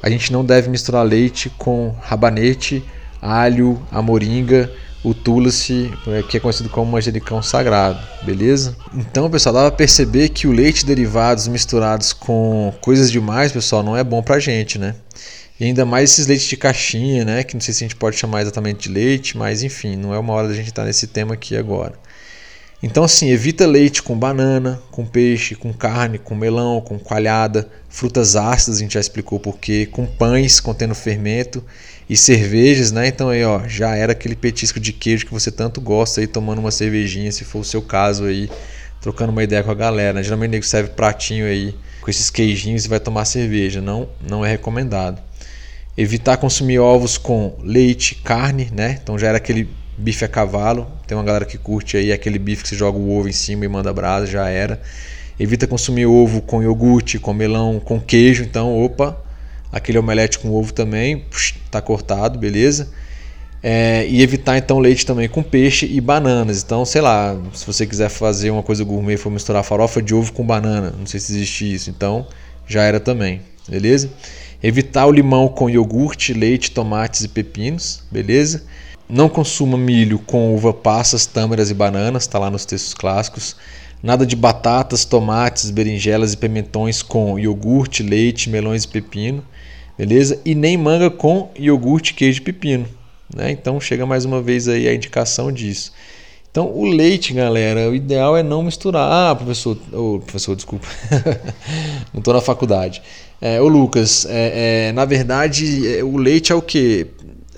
A gente não deve misturar leite com rabanete, alho, a moringa, o Tulsi, é, que é conhecido como manjericão sagrado, beleza? Então, pessoal, dá pra perceber que o leite derivados misturados com coisas demais, pessoal, não é bom pra gente, né? E ainda mais esses leites de caixinha, né? Que não sei se a gente pode chamar exatamente de leite, mas enfim, não é uma hora da gente estar nesse tema aqui agora. Então, assim, evita leite com banana, com peixe, com carne, com melão, com coalhada, frutas ácidas, a gente já explicou porquê, com pães contendo fermento e cervejas, né? Então aí, ó, já era aquele petisco de queijo que você tanto gosta aí tomando uma cervejinha, se for o seu caso aí, trocando uma ideia com a galera. Né? Geralmente nego serve pratinho aí com esses queijinhos e vai tomar cerveja, não, não é recomendado. Evitar consumir ovos com leite, carne, né? Então já era aquele bife a cavalo. Tem uma galera que curte aí aquele bife que você joga o ovo em cima e manda brasa, já era. Evita consumir ovo com iogurte, com melão, com queijo. Então, opa, aquele omelete com ovo também está cortado, beleza? É, e evitar então leite também com peixe e bananas. Então, sei lá, se você quiser fazer uma coisa gourmet, for misturar farofa de ovo com banana, não sei se existe isso, então já era também, beleza? Evitar o limão com iogurte, leite, tomates e pepinos, beleza? Não consuma milho com uva passas, tâmaras e bananas, está lá nos textos clássicos. Nada de batatas, tomates, berinjelas e pimentões com iogurte, leite, melões e pepino. Beleza? E nem manga com iogurte, queijo e pepino, né? Então chega mais uma vez aí a indicação disso. Então, o leite, galera, o ideal é não misturar. Ah, professor, oh, professor, desculpa, não estou na faculdade. É, ô Lucas, é, é, na verdade, é, o leite é o que?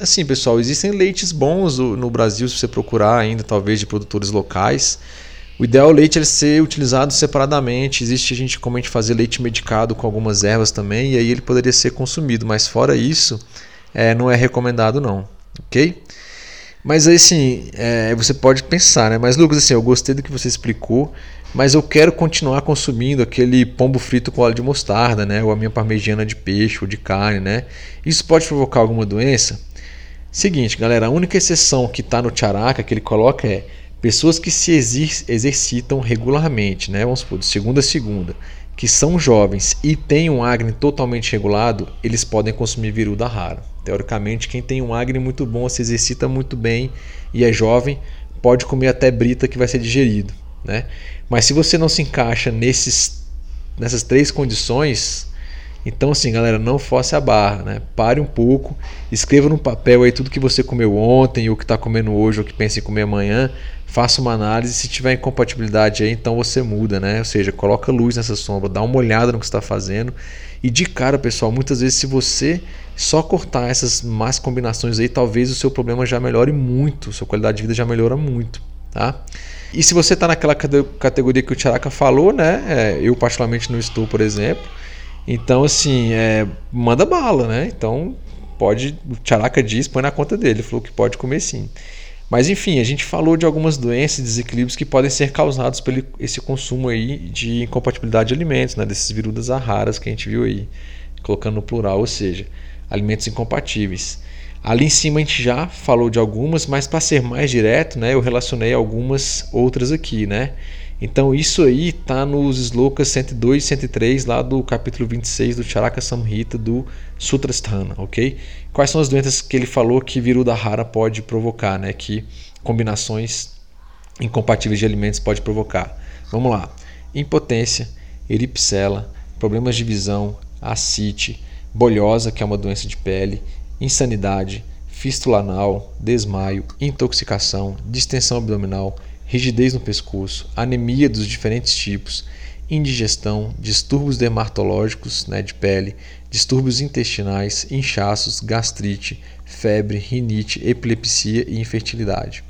Assim, pessoal, existem leites bons no Brasil, se você procurar ainda, talvez de produtores locais. O ideal é o leite ele ser utilizado separadamente. Existe a gente como a gente fazer leite medicado com algumas ervas também, e aí ele poderia ser consumido. Mas fora isso, é, não é recomendado não, ok? Mas assim, é, você pode pensar, né? Mas Lucas, assim, eu gostei do que você explicou, mas eu quero continuar consumindo aquele pombo frito com óleo de mostarda, né? Ou a minha parmegiana de peixe ou de carne, né? Isso pode provocar alguma doença? Seguinte, galera, a única exceção que está no Tcharaka que ele coloca é pessoas que se exercitam regularmente, né? Vamos supor, de segunda a segunda, que são jovens e têm um acne totalmente regulado, eles podem consumir viruda rara. Teoricamente, quem tem um acne muito bom, se exercita muito bem e é jovem, pode comer até brita que vai ser digerido. Né? Mas se você não se encaixa nesses, nessas três condições, então assim, galera, não force a barra, né? Pare um pouco, escreva no papel aí tudo que você comeu ontem, ou que está comendo hoje, ou que pensa em comer amanhã, faça uma análise, se tiver incompatibilidade aí, então você muda, né? Ou seja, coloca luz nessa sombra, dá uma olhada no que está fazendo. E de cara, pessoal, muitas vezes se você só cortar essas más combinações aí, talvez o seu problema já melhore muito, sua qualidade de vida já melhora muito, tá? E se você está naquela categoria que o Tiaraca falou, né? É, eu particularmente não estou, por exemplo. Então, assim, é, manda bala, né? Então, pode. O Tiaraca diz, põe na conta dele. Ele falou que pode comer sim. Mas enfim, a gente falou de algumas doenças e desequilíbrios que podem ser causados por esse consumo aí de incompatibilidade de alimentos, né? desses virudas raras que a gente viu aí, colocando no plural, ou seja, alimentos incompatíveis. Ali em cima a gente já falou de algumas, mas para ser mais direto, né, eu relacionei algumas outras aqui, né? Então isso aí está nos slokas 102 e 103 lá do capítulo 26 do Charaka Samhita do Sutrasthana, ok? Quais são as doenças que ele falou que viruda rara pode provocar, né? Que combinações incompatíveis de alimentos pode provocar. Vamos lá. Impotência, eripsela, problemas de visão, ascite, bolhosa, que é uma doença de pele, insanidade, fístula anal, desmaio, intoxicação, distensão abdominal, rigidez no pescoço, anemia dos diferentes tipos, indigestão, distúrbios dermatológicos né, de pele, distúrbios intestinais, inchaços, gastrite, febre, rinite, epilepsia e infertilidade.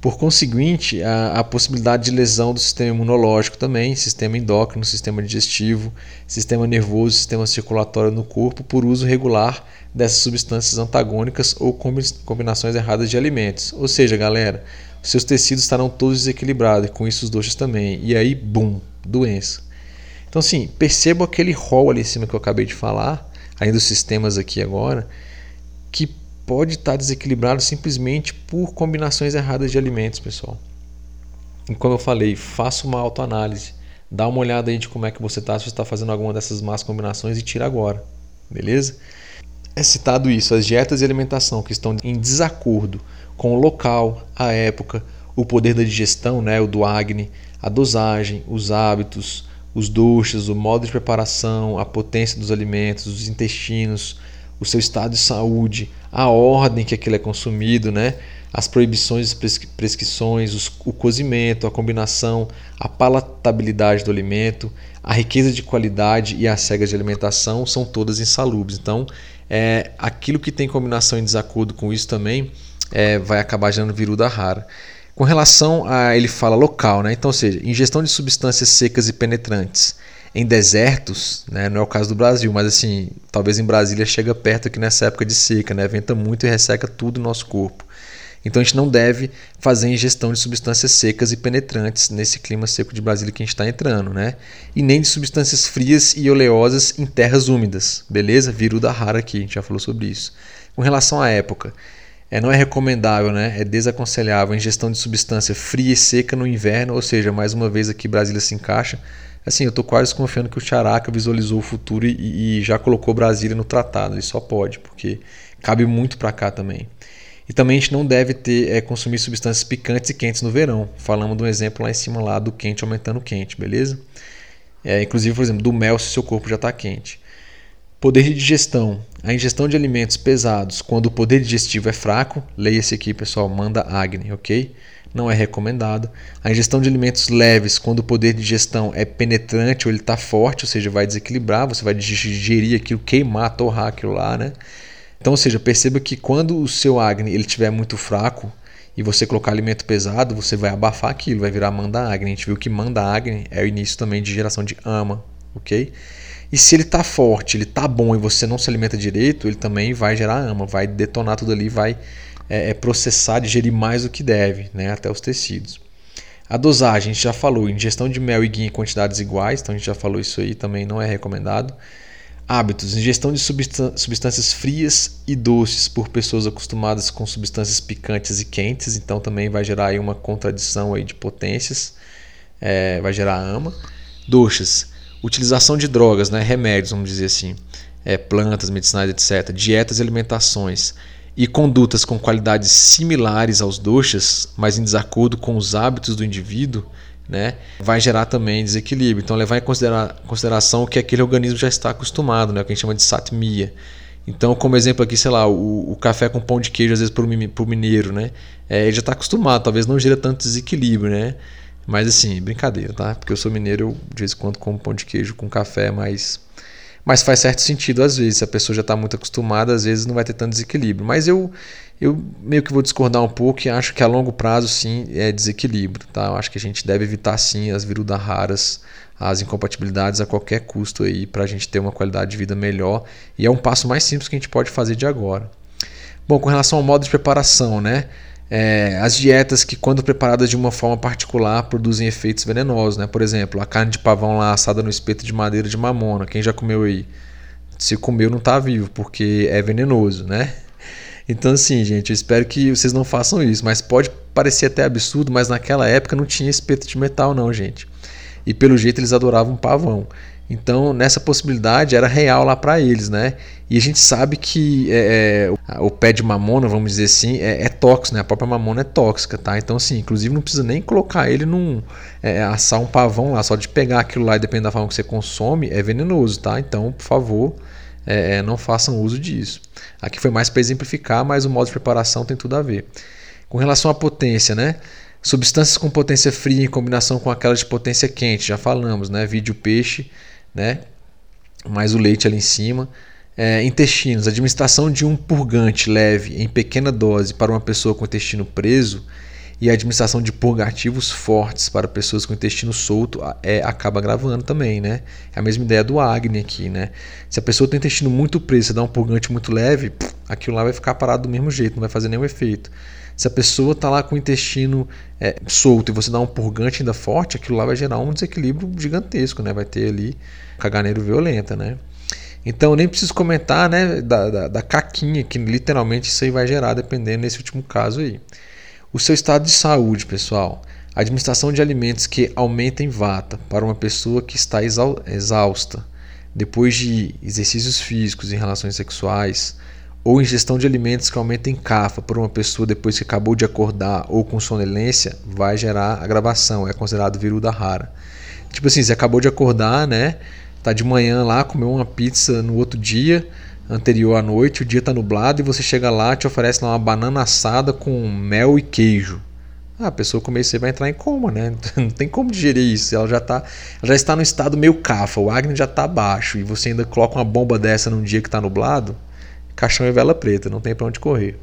Por conseguinte, a, a, possibilidade de lesão do sistema imunológico também, sistema endócrino, sistema digestivo, sistema nervoso, sistema circulatório no corpo, por uso regular dessas substâncias antagônicas ou combinações erradas de alimentos. Ou seja, galera, seus tecidos estarão todos desequilibrados, e com isso os doxas também. E aí, bum, doença. Então, assim, perceba aquele rol ali em cima que eu acabei de falar, ainda os sistemas aqui agora, que pode estar desequilibrado simplesmente por combinações erradas de alimentos, pessoal. E como eu falei, faça uma autoanálise. Dá uma olhada aí de como é que você está, se você está fazendo alguma dessas más combinações e tira agora. Beleza? É citado isso, as dietas e alimentação que estão em desacordo com o local, a época, o poder da digestão, né, o do Agni, a dosagem, os hábitos, os doces, o modo de preparação, a potência dos alimentos, os intestinos, o seu estado de saúde, a ordem que aquilo é consumido, né? as proibições e prescrições, os, o cozimento, a combinação, a palatabilidade do alimento, a riqueza de qualidade e as cegas de alimentação são todas insalubres. Então, é, aquilo que tem combinação em desacordo com isso também é, vai acabar gerando viruda rara. Com relação a ele fala local, né? então, ou seja, ingestão de substâncias secas e penetrantes em desertos, né? não é o caso do Brasil, mas assim, talvez em Brasília chega perto aqui nessa época de seca, né? venta muito e resseca tudo no nosso corpo. Então a gente não deve fazer ingestão de substâncias secas e penetrantes nesse clima seco de Brasília que a gente está entrando, né? E nem de substâncias frias e oleosas em terras úmidas, beleza? Viruda rara aqui, a gente já falou sobre isso. Com relação à época, é, não é recomendável, né? é desaconselhável a ingestão de substância fria e seca no inverno, ou seja, mais uma vez aqui Brasília se encaixa Assim, eu estou quase confiando que o Characa visualizou o futuro e, e já colocou Brasília no tratado. Ele só pode, porque cabe muito para cá também. E também a gente não deve ter é, consumir substâncias picantes e quentes no verão. Falamos de um exemplo lá em cima lá do quente aumentando o quente, beleza? É, inclusive, por exemplo, do mel se seu corpo já está quente. Poder de digestão. A ingestão de alimentos pesados quando o poder digestivo é fraco, leia-se aqui, pessoal, manda Agni, ok? Não é recomendado. A ingestão de alimentos leves quando o poder de digestão é penetrante ou ele está forte, ou seja, vai desequilibrar, você vai digerir aquilo, queimar, torrar aquilo lá, né? Então, ou seja, perceba que quando o seu Agni ele estiver muito fraco, e você colocar alimento pesado, você vai abafar aquilo, vai virar manda agni. A gente viu que manda agni é o início também de geração de ama, ok? E se ele está forte, ele está bom e você não se alimenta direito, ele também vai gerar ama, vai detonar tudo ali, vai é, é, processar, digerir mais do que deve, né, até os tecidos. A dosagem, a gente já falou, ingestão de mel e guia em quantidades iguais, então a gente já falou isso aí, também não é recomendado. Hábitos: ingestão de substâncias frias e doces por pessoas acostumadas com substâncias picantes e quentes, então também vai gerar aí uma contradição aí de potências, é, vai gerar ama. Doces: utilização de drogas, né, remédios, vamos dizer assim, é, plantas, medicinais, etc. Dietas e alimentações e condutas com qualidades similares aos doces, mas em desacordo com os hábitos do indivíduo né, vai gerar também desequilíbrio. Então, levar em considera consideração que aquele organismo já está acostumado, né, o que a gente chama de satmia. Então, como exemplo aqui, sei lá, o, o café com pão de queijo, às vezes, para o mineiro, né, é, ele já está acostumado, talvez não gera tanto desequilíbrio, né? Mas assim, brincadeira, tá? Porque eu sou mineiro, eu de vez em quando como pão de queijo com café, mas mas faz certo sentido às vezes. Se a pessoa já está muito acostumada, às vezes não vai ter tanto desequilíbrio. Mas eu, eu meio que vou discordar um pouco e acho que a longo prazo sim é desequilíbrio. Tá? Eu acho que a gente deve evitar sim as virudas raras, as incompatibilidades a qualquer custo aí para a gente ter uma qualidade de vida melhor. E é um passo mais simples que a gente pode fazer de agora. Bom, com relação ao modo de preparação, né? É, as dietas que, quando preparadas de uma forma particular, produzem efeitos venenosos. Né? Por exemplo, a carne de pavão lá assada no espeto de madeira de mamona. Quem já comeu aí? Se comeu, não está vivo, porque é venenoso. Né? Então, assim, gente, eu espero que vocês não façam isso. Mas pode parecer até absurdo, mas naquela época não tinha espeto de metal, não, gente. E pelo jeito eles adoravam pavão. Então, nessa possibilidade era real lá para eles, né? E a gente sabe que é, é, o pé de mamona, vamos dizer assim, é, é, tóxico, né? A própria mamona é tóxica, tá? Então, assim, inclusive não precisa nem colocar ele num. É, assar um pavão lá, só de pegar aquilo lá e dependendo da forma que você consome, é venenoso, tá? Então, por favor, é, é, não façam uso disso. Aqui foi mais para exemplificar, mas o modo de preparação tem tudo a ver. Com relação à potência, né? Substâncias com potência fria em combinação com aquelas de potência quente, já falamos, né? Vídeo peixe né? mais o leite ali em cima. É, intestinos, administração de um purgante leve em pequena dose para uma pessoa com intestino preso e a administração de purgativos fortes para pessoas com intestino solto é, acaba gravando também, né? É a mesma ideia do Agni aqui, né? Se a pessoa tem intestino muito preso, você dá um purgante muito leve, aquilo lá vai ficar parado do mesmo jeito, não vai fazer nenhum efeito. Se a pessoa está lá com o intestino é, solto e você dá um purgante ainda forte, aquilo lá vai gerar um desequilíbrio gigantesco, né? Vai ter ali caganeiro violenta, né? Então, nem preciso comentar né, da, da, da, caquinha que literalmente isso aí vai gerar, dependendo nesse último caso aí. O seu estado de saúde, pessoal. A administração de alimentos que aumentem vata para uma pessoa que está exausta, depois de exercícios físicos em relações sexuais, ou ingestão de alimentos que aumentem cafa por uma pessoa depois que acabou de acordar ou com sonolência, vai gerar agravação, é considerado viruda rara. Tipo assim, você acabou de acordar, né? Tá de manhã lá, comeu uma pizza no outro dia, anterior à noite, o dia tá nublado e você chega lá, te oferece lá uma banana assada com mel e queijo. Ah, a pessoa comer isso aí vai entrar em coma, né? Não tem como digerir isso. Ela já, tá, ela já está no estado meio cafa, o Agni já está baixo e você ainda coloca uma bomba dessa num dia que está nublado, caixão e vela preta, não tem para onde correr.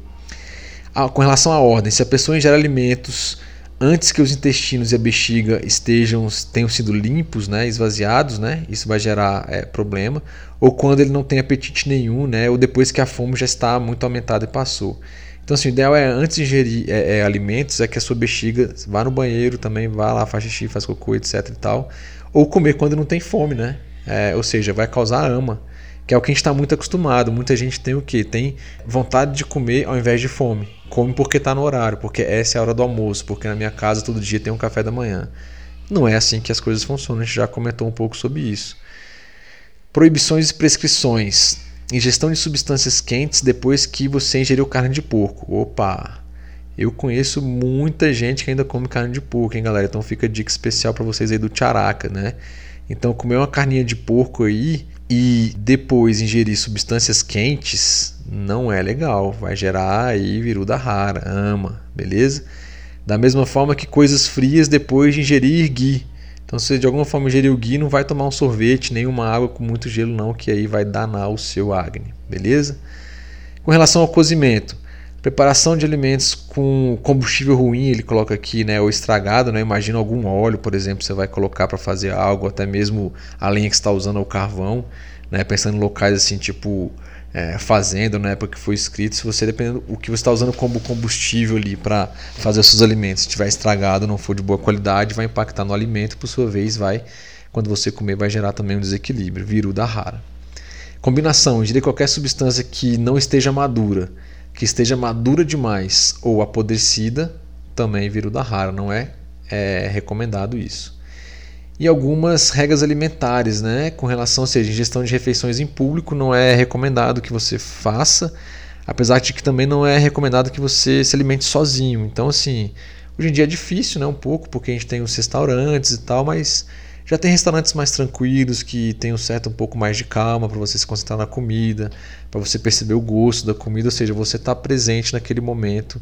Ah, com relação à ordem, se a pessoa ingere alimentos antes que os intestinos e a bexiga estejam tenham sido limpos, né, esvaziados, né, isso vai gerar é, problema, ou quando ele não tem apetite nenhum, né, ou depois que a fome já está muito aumentada e passou. Então, assim, o ideal é antes de ingerir é, é, alimentos, é que a sua bexiga vá no banheiro também, vá lá, faz xixi, faz cocô, etc e tal, ou comer quando não tem fome, né, é, ou seja, vai causar ama que é o que a gente está muito acostumado. Muita gente tem o que? Tem vontade de comer ao invés de fome. Come porque está no horário, porque essa é a hora do almoço, porque na minha casa todo dia tem um café da manhã. Não é assim que as coisas funcionam, a gente já comentou um pouco sobre isso. Proibições e prescrições. Ingestão de substâncias quentes depois que você ingeriu carne de porco. Opa! Eu conheço muita gente que ainda come carne de porco, hein, galera? Então fica dica especial para vocês aí do characa, né? Então, comer uma carninha de porco aí e depois ingerir substâncias quentes não é legal. Vai gerar aí viruda rara, ama, beleza? Da mesma forma que coisas frias depois de ingerir ghee. Então, se de alguma forma ingerir o ghee, não vai tomar um sorvete nem uma água com muito gelo, não, que aí vai danar o seu acne, beleza? Com relação ao cozimento, preparação de alimentos com combustível ruim, ele coloca aqui, né, ou estragado, né? Imagina algum óleo, por exemplo, você vai colocar para fazer algo, até mesmo a lenha que está usando é o carvão, né? Pensando em locais assim, tipo é, fazenda na época que foi escrito, se você dependendo o que você está usando como combustível ali para fazer os seus alimentos, se estiver estragado, não for de boa qualidade, vai impactar no alimento, por sua vez, vai quando você comer vai gerar também um desequilíbrio, viruda rara. Combinação de qualquer substância que não esteja madura, que esteja madura demais ou apodrecida, também viruda rara, não é, é recomendado isso. E algumas regras alimentares, né, com relação, ou seja, ingestão de refeições em público não é recomendado que você faça, apesar de que também não é recomendado que você se alimente sozinho. Então, assim, hoje em dia é difícil, né, um pouco, porque a gente tem os restaurantes e tal, mas já tem restaurantes mais tranquilos que tem um certo um pouco mais de calma para você se concentrar na comida, para você perceber o gosto da comida, ou seja, você está presente naquele momento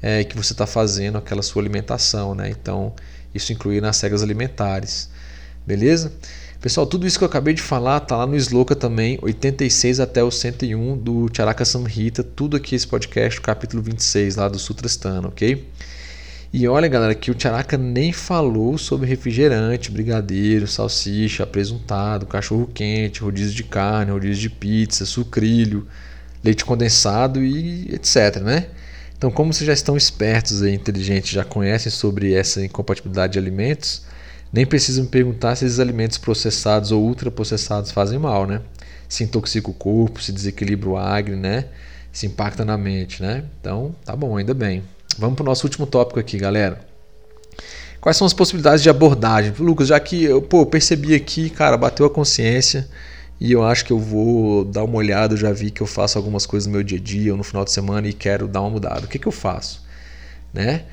é, que você está fazendo aquela sua alimentação, né? Então isso inclui nas regras alimentares. Beleza? Pessoal, tudo isso que eu acabei de falar tá lá no Sloka também, 86 até o 101 do Charaka Samhita, tudo aqui esse podcast, capítulo 26 lá do Sutrastana, ok? E olha, galera, que o Charaka nem falou sobre refrigerante, brigadeiro, salsicha, apresuntado, cachorro quente, rodízio de carne, rodízio de pizza, sucrilho, leite condensado e etc, né? Então, como vocês já estão espertos e inteligentes, já conhecem sobre essa incompatibilidade de alimentos, nem precisa me perguntar se esses alimentos processados ou ultraprocessados fazem mal, né? Se intoxica o corpo, se desequilibra o agre, né? Se impacta na mente, né? Então, tá bom, ainda bem. Vamos para o nosso último tópico aqui, galera. Quais são as possibilidades de abordagem? Lucas, já que eu pô, percebi aqui, cara, bateu a consciência e eu acho que eu vou dar uma olhada, eu já vi que eu faço algumas coisas no meu dia a dia ou no final de semana e quero dar uma mudada. O que, que eu faço? Né?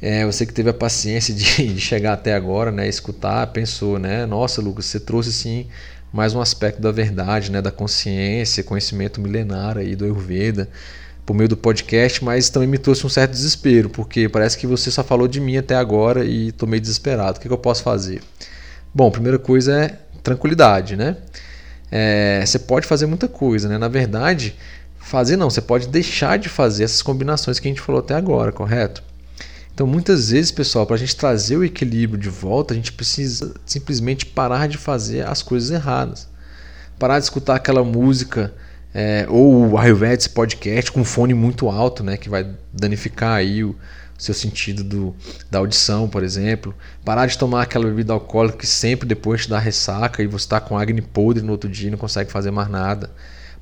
É, você que teve a paciência de, de, chegar até agora, né, escutar, pensou, né, nossa, Lucas, você trouxe sim mais um aspecto da verdade, né, da consciência, conhecimento milenar aí do Ayurveda por meio do podcast, mas também me trouxe um certo desespero, porque parece que você só falou de mim até agora e estou meio desesperado. O que, que eu posso fazer? Bom, primeira coisa é tranquilidade, né? É, você pode fazer muita coisa, né? Na verdade, fazer não, você pode deixar de fazer essas combinações que a gente falou até agora, correto? Então, muitas vezes, pessoal, para a gente trazer o equilíbrio de volta, a gente precisa simplesmente parar de fazer as coisas erradas. Parar de escutar aquela música é, ou o Ayurvedic podcast com fone muito alto, né, que vai danificar aí o seu sentido do, da audição, por exemplo. Parar de tomar aquela bebida alcoólica que sempre depois te dá ressaca e você está com acne podre no outro dia e não consegue fazer mais nada.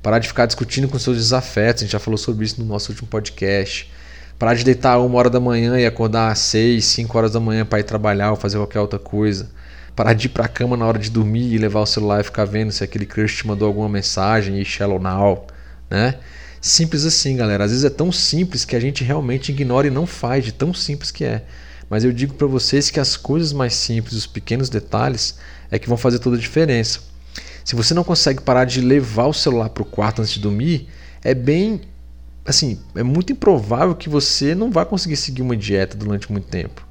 Parar de ficar discutindo com seus desafetos, a gente já falou sobre isso no nosso último podcast Parar de deitar uma hora da manhã e acordar às seis, cinco horas da manhã para ir trabalhar ou fazer qualquer outra coisa. Parar de ir para a cama na hora de dormir e levar o celular e ficar vendo se aquele crush te mandou alguma mensagem e shallow now, né? Simples assim, galera. Às vezes é tão simples que a gente realmente ignora e não faz, de tão simples que é. Mas eu digo para vocês que as coisas mais simples, os pequenos detalhes, é que vão fazer toda a diferença. Se você não consegue parar de levar o celular para o quarto antes de dormir, é bem assim, é muito improvável que você não vá conseguir seguir uma dieta durante muito tempo.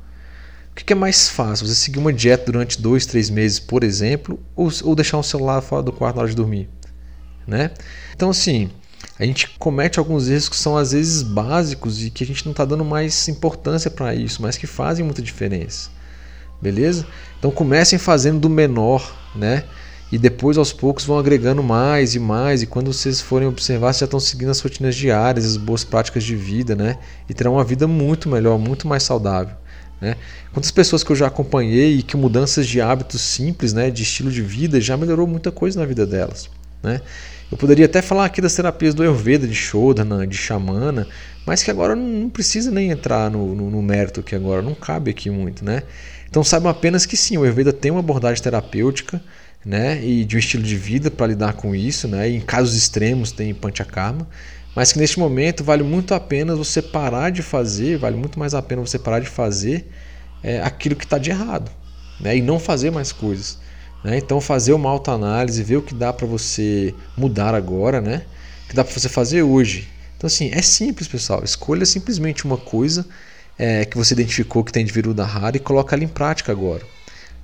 O que é mais fácil? Você seguir uma dieta durante dois, três meses, por exemplo, ou, ou deixar um celular fora do quarto na hora de dormir? Né? Então, assim, a gente comete alguns erros que são às vezes básicos e que a gente não está dando mais importância para isso, mas que fazem muita diferença. Beleza? Então comecem fazendo do menor, né? e depois aos poucos vão agregando mais e mais e quando vocês forem observar vocês já estão seguindo as rotinas diárias, as boas práticas de vida, né? E terão uma vida muito melhor, muito mais saudável. Né? Quantas pessoas que eu já acompanhei e que mudanças de hábitos simples, né, de estilo de vida, já melhorou muita coisa na vida delas. Né? Eu poderia até falar aqui das terapias do Ayurveda, de Shodhana, de Xamana, mas que agora não precisa nem entrar no, no, no mérito que agora não cabe aqui muito. Né? Então saibam apenas que sim, o Ayurveda tem uma abordagem terapêutica, né, e de um estilo de vida para lidar com isso, né, e em casos extremos tem panchakarma, mas que neste momento vale muito a pena você parar de fazer, vale muito mais a pena você parar de fazer é, aquilo que está de errado, né, e não fazer mais coisas. Né? Então fazer uma autoanálise, ver o que dá para você mudar agora, né? O que dá para você fazer hoje. Então assim, é simples, pessoal. Escolha simplesmente uma coisa é, que você identificou que tem de viruda rara e coloca ela em prática agora.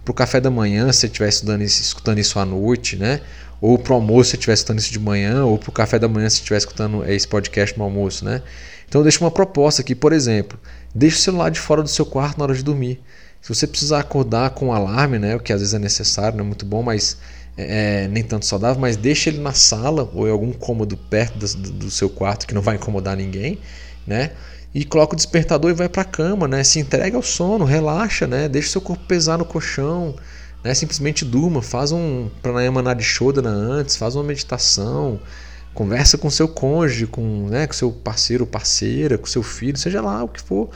Para o café da manhã, se você estiver estudando escutando isso à noite, né? Ou para o almoço, se estiver escutando isso de manhã, ou para o café da manhã, se estiver escutando esse podcast no almoço, né? Então deixa uma proposta aqui, por exemplo, deixe o celular de fora do seu quarto na hora de dormir. Se você precisar acordar com um alarme, né, o que às vezes é necessário, não é muito bom, mas é, é nem tanto saudável, mas deixe ele na sala ou em algum cômodo perto do, do seu quarto que não vai incomodar ninguém, né? E coloca o despertador e vai para a cama, né? Se entrega ao sono, relaxa, né? Deixa seu corpo pesar no colchão, né? Simplesmente durma, faz um pranayama nadishodana antes, faz uma meditação, conversa com seu cônjuge, com, né, com seu parceiro ou parceira, com seu filho, seja lá o que for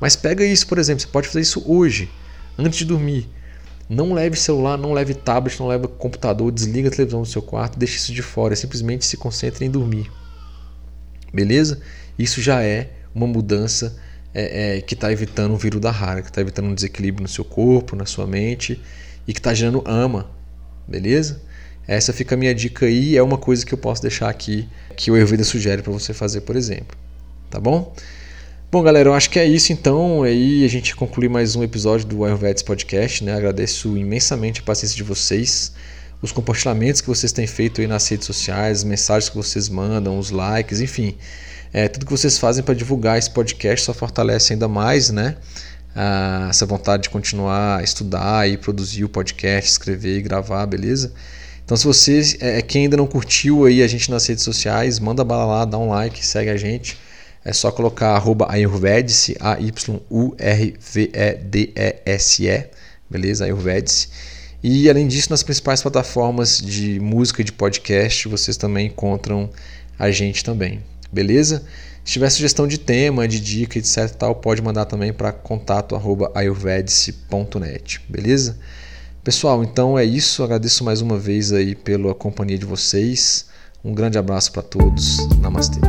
mas pega isso, por exemplo, você pode fazer isso hoje, antes de dormir. Não leve celular, não leve tablet, não leve computador, desliga a televisão do seu quarto, deixe isso de fora, simplesmente se concentre em dormir. Beleza? Isso já é uma mudança é, é, que está evitando o vírus da rara, que está evitando um desequilíbrio no seu corpo, na sua mente e que está gerando ama. Beleza? Essa fica a minha dica aí, é uma coisa que eu posso deixar aqui que o Ayurveda sugere para você fazer, por exemplo. Tá bom? Bom, galera, eu acho que é isso então. Aí a gente conclui mais um episódio do Ayurvedics Podcast. Né? Agradeço imensamente a paciência de vocês, os compartilhamentos que vocês têm feito aí nas redes sociais, as mensagens que vocês mandam, os likes, enfim. É, tudo que vocês fazem para divulgar esse podcast só fortalece ainda mais né? Ah, essa vontade de continuar a estudar e produzir o podcast, escrever e gravar, beleza? Então, se você é, quem ainda não curtiu aí a gente nas redes sociais, manda bala lá, dá um like, segue a gente. É só colocar arroba Ayurvedice, A-Y-U-R-V-E-D-E-S-E, beleza? Ayurvedice. E além disso, nas principais plataformas de música e de podcast, vocês também encontram a gente também, beleza? Se tiver sugestão de tema, de dica, etc, tal, pode mandar também para contato@ayurvedice.net, beleza? Pessoal, então é isso. Agradeço mais uma vez aí pela companhia de vocês. Um grande abraço para todos. Namastê.